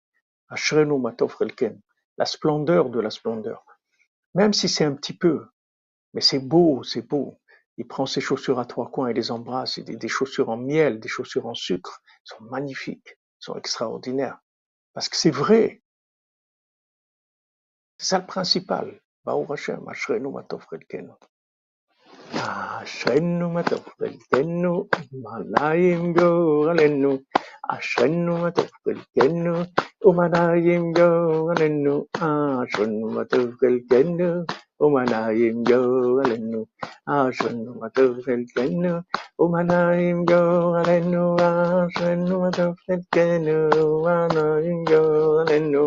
La splendeur de la splendeur. Même si c'est un petit peu, mais c'est beau, c'est beau. Il prend ses chaussures à trois coins et les embrasse, des, des chaussures en miel, des chaussures en sucre, Ils sont magnifiques, Ils sont extraordinaires. Parce que c'est vrai, c'est ça le principal. Ashrenu Ashenu matofekenu, malayim goralennu, أشنوة تلكنو ومنايم جوالنو أشنوة تلكنو ومنايم جوالنو أشنوة تلكنو ومنايم جوالنو أشنوة تلكنو ومنايم جوالنو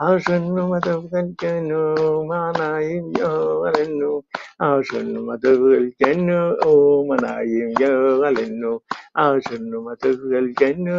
أشنوة تلكنو ومنايم جوالنو أشنوة تلكنو ومنايم جوالنو أشنوة تلكنو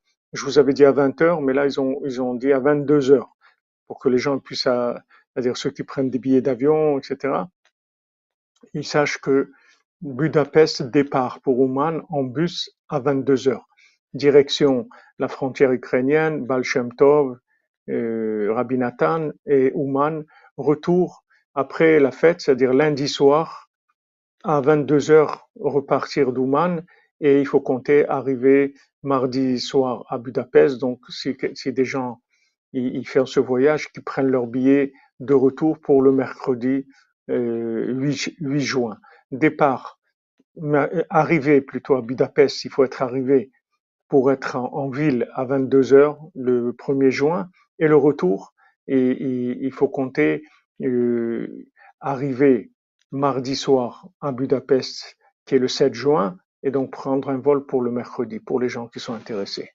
Je vous avais dit à 20h, mais là ils ont, ils ont dit à 22h pour que les gens puissent, à- c'est-à-dire ceux qui prennent des billets d'avion, etc., ils sachent que Budapest départ pour Ouman en bus à 22h. Direction la frontière ukrainienne, Baal Shem Tov, euh, Rabbi Nathan et Ouman. Retour après la fête, c'est-à-dire lundi soir, à 22 heures repartir d'Ouman et il faut compter arriver mardi soir à Budapest. Donc, si, si des gens ils, ils font ce voyage, qu'ils prennent leur billet de retour pour le mercredi euh, 8, 8 juin. Départ, arrivée plutôt à Budapest, il faut être arrivé pour être en, en ville à 22 heures le 1er juin et le retour, et, et il faut compter euh, arriver mardi soir à Budapest, qui est le 7 juin, et donc prendre un vol pour le mercredi, pour les gens qui sont intéressés.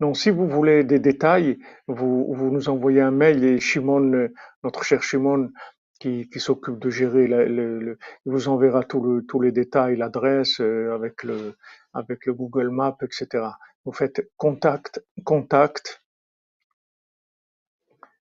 Donc, si vous voulez des détails, vous, nous envoyez un mail et Shimon, notre cher Shimon, qui, s'occupe de gérer, il vous enverra tous les détails, l'adresse euh, avec le, avec le Google Maps, etc. Vous faites contact, contact,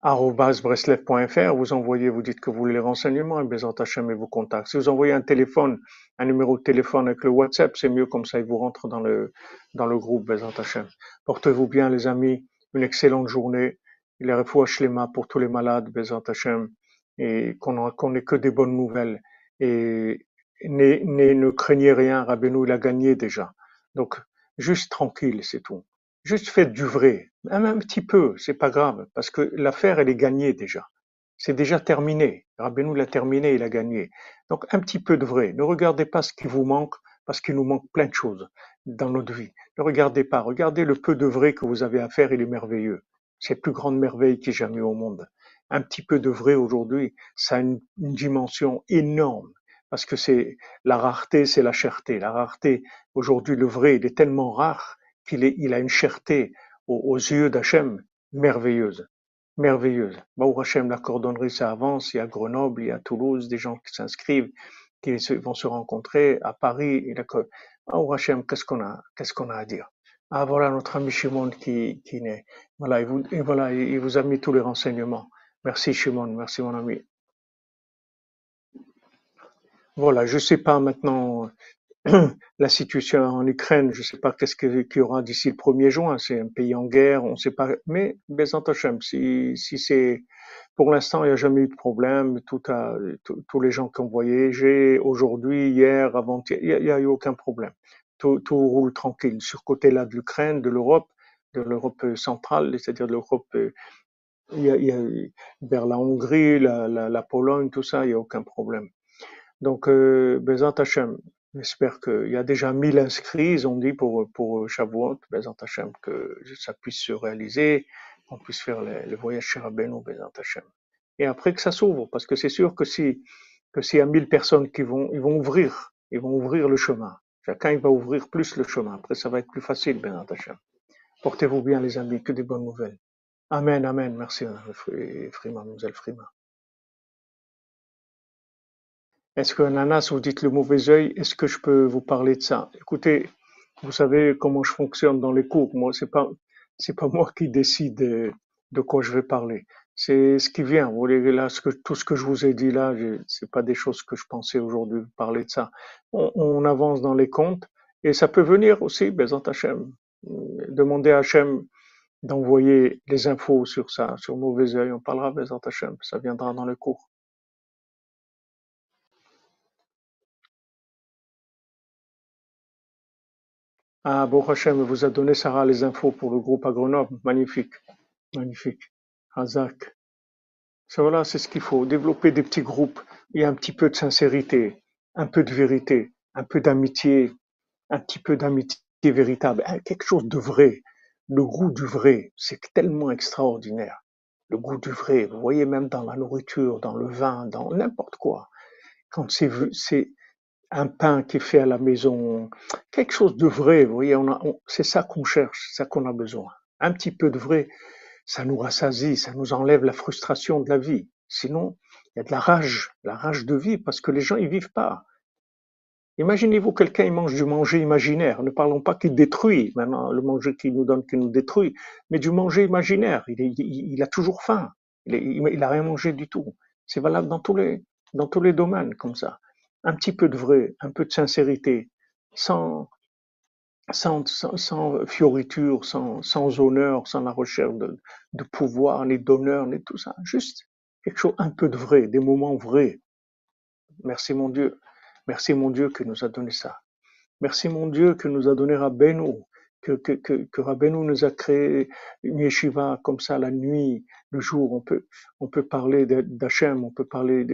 breslev.fr, vous envoyez, vous dites que vous voulez les renseignements, et Bézant Hachem et vous contacte. Si vous envoyez un téléphone, un numéro de téléphone avec le WhatsApp, c'est mieux, comme ça il vous rentre dans le, dans le groupe Bézant Hachem. Portez-vous bien les amis, une excellente journée, il est refouach lema pour tous les malades, Bézant Hachem, et qu'on qu'on n'ait que des bonnes nouvelles. Et n'ayez- n'ayez- ne craignez rien, Rabbeinu il a gagné déjà. Donc, juste tranquille, c'est tout. Juste faites du vrai, un petit peu, c'est pas grave, parce que l'affaire elle est gagnée déjà. C'est déjà terminé. Rabbeinu l'a terminé, il a gagné. Donc un petit peu de vrai. Ne regardez pas ce qui vous manque, parce qu'il nous manque plein de choses dans notre vie. Ne regardez pas. Regardez le peu de vrai que vous avez à faire, il est merveilleux. C'est la plus grande merveille qui ait jamais au monde. Un petit peu de vrai aujourd'hui, ça a une, une dimension énorme. Parce que c'est la rareté, c'est la cherté. La rareté, aujourd'hui, le vrai, il est tellement rare qu'il il a une cherté aux, yeux d'Hachem merveilleuse. Merveilleuse. Baruch Hachem, la cordonnerie, ça avance. Il y a Grenoble, il y a Toulouse, des gens qui s'inscrivent, qui vont se rencontrer à Paris. Et d'accord. Baruch Hachem, qu'est-ce qu'on a, qu'est-ce qu'on a à dire? Ah, voilà notre ami Shimon qui, qui. Voilà, il vous, et voilà, il vous a mis tous les renseignements. Merci Shimon, merci mon ami. Voilà, je sais pas maintenant la situation en Ukraine, je ne sais pas qu'est-ce que- qu'il y aura d'ici le 1er juin. C'est un pays en guerre, on ne sait pas. Mais Bezant Hachem, si, si c'est pour l'instant, il n'y a jamais eu de problème. Tout a, tous les gens qui ont voyagé aujourd'hui, hier, avant-hier, il n'y a, eu aucun problème. tout, tout roule tranquille. Sur côté-là de l'Ukraine, de l'Europe, de l'Europe centrale, c'est-à-dire de l'Europe, euh, il il y a- vers la Hongrie, la, la, Pologne, tout ça, il n'y a aucun problème. Donc, euh, Bezat Hashem, j'espère qu'il y a déjà 1000 inscrits, ils ont dit pour, pour Shavuot, Bezat Hashem, que ça puisse se réaliser, qu'on puisse faire le, voyage chez Rabbeinu, Bezat Hashem. Et après que ça s'ouvre, parce que c'est sûr que si, que s'il y a 1000 personnes qui vont, ils vont ouvrir, ils vont ouvrir le chemin. Chacun, il va ouvrir plus le chemin. Après, ça va être plus facile, Bezat Hashem. Portez-vous bien, les amis, que des bonnes nouvelles. Amen, amen. Merci, Frima, Frima. Est-ce que Ananas, vous dites le mauvais œil, est-ce que je peux vous parler de ça? Écoutez, vous savez comment je fonctionne dans les cours. Moi, c'est pas, c'est pas moi qui décide de quoi je vais parler. C'est ce qui vient. Vous voyez là, ce que, tout ce que je vous ai dit là, c'est pas des choses que je pensais aujourd'hui parler de ça. On, on avance dans les comptes et ça peut venir aussi, Bezat Hachem. Demandez à Hachem d'envoyer les infos sur ça, sur mauvais œil. On parlera Bezat Hachem. Ça viendra dans le cours. Ah, Baruch Hashem vous a donné Sarah les infos pour le groupe à Grenoble. Magnifique, magnifique. Hazak. Ça voilà, c'est ce qu'il faut. Développer des petits groupes. Il y a un petit peu de sincérité, un peu de vérité, un peu d'amitié, un petit peu d'amitié véritable, hein, quelque chose de vrai. Le goût du vrai, c'est tellement extraordinaire. Le goût du vrai, vous voyez même dans la nourriture, dans le vin, dans n'importe quoi. Quand c'est c'est un pain qui est fait à la maison, quelque chose de vrai, vous voyez, c'est ça qu'on cherche, ça qu'on a besoin. Un petit peu de vrai, ça nous rassasie, ça nous enlève la frustration de la vie. Sinon, il y a de la rage, la rage de vie, parce que les gens, ils vivent pas. Imaginez-vous quelqu'un, il mange du manger imaginaire. Ne parlons pas qu'il détruit, maintenant, le manger qu'il nous donne, qui nous détruit, mais du manger imaginaire. Il, a toujours faim. Il, est- il, il a rien mangé du tout. C'est valable dans tous les domaines, comme ça. Un petit peu de vrai, un peu de sincérité, sans, sans, sans, sans fioriture, sans, sans honneur, sans la recherche de, de pouvoir, ni d'honneur, ni tout ça. Juste quelque chose, un peu de vrai, des moments vrais. Merci mon Dieu. Merci mon Dieu qui nous a donné ça. Merci mon Dieu que nous a donné Rabbeinu, que, que, que, que nous a créé une yeshiva comme ça la nuit, le jour. On peut, on peut parler d'Hachem, on peut parler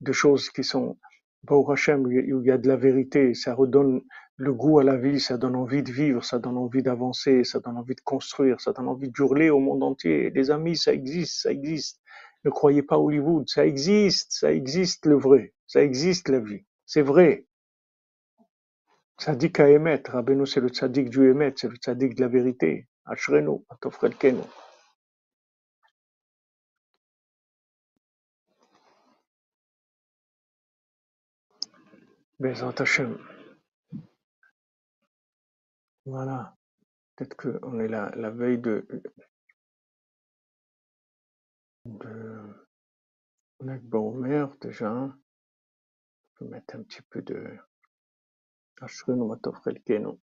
de choses qui sont pour Hachem, il y a de la vérité. Ça redonne le goût à la vie, ça donne envie de vivre, ça donne envie d'avancer, ça donne envie de construire, ça donne envie d'hurler au monde entier. Les amis, ça existe, ça existe. Ne croyez pas Hollywood, ça existe, ça existe le vrai, ça existe la vie. C'est vrai. Tzaddik à émettre. Rabbeinu, c'est le tzaddik du émet, c'est le tzaddik de la vérité. Ashrenu, atofrelkenu. Bezat Hashem. Voilà. Peut-être qu'on est la, la veille de, de Lag Baomer, déjà. On peut mettre un petit peu de Ashrenu, atofrelkenu.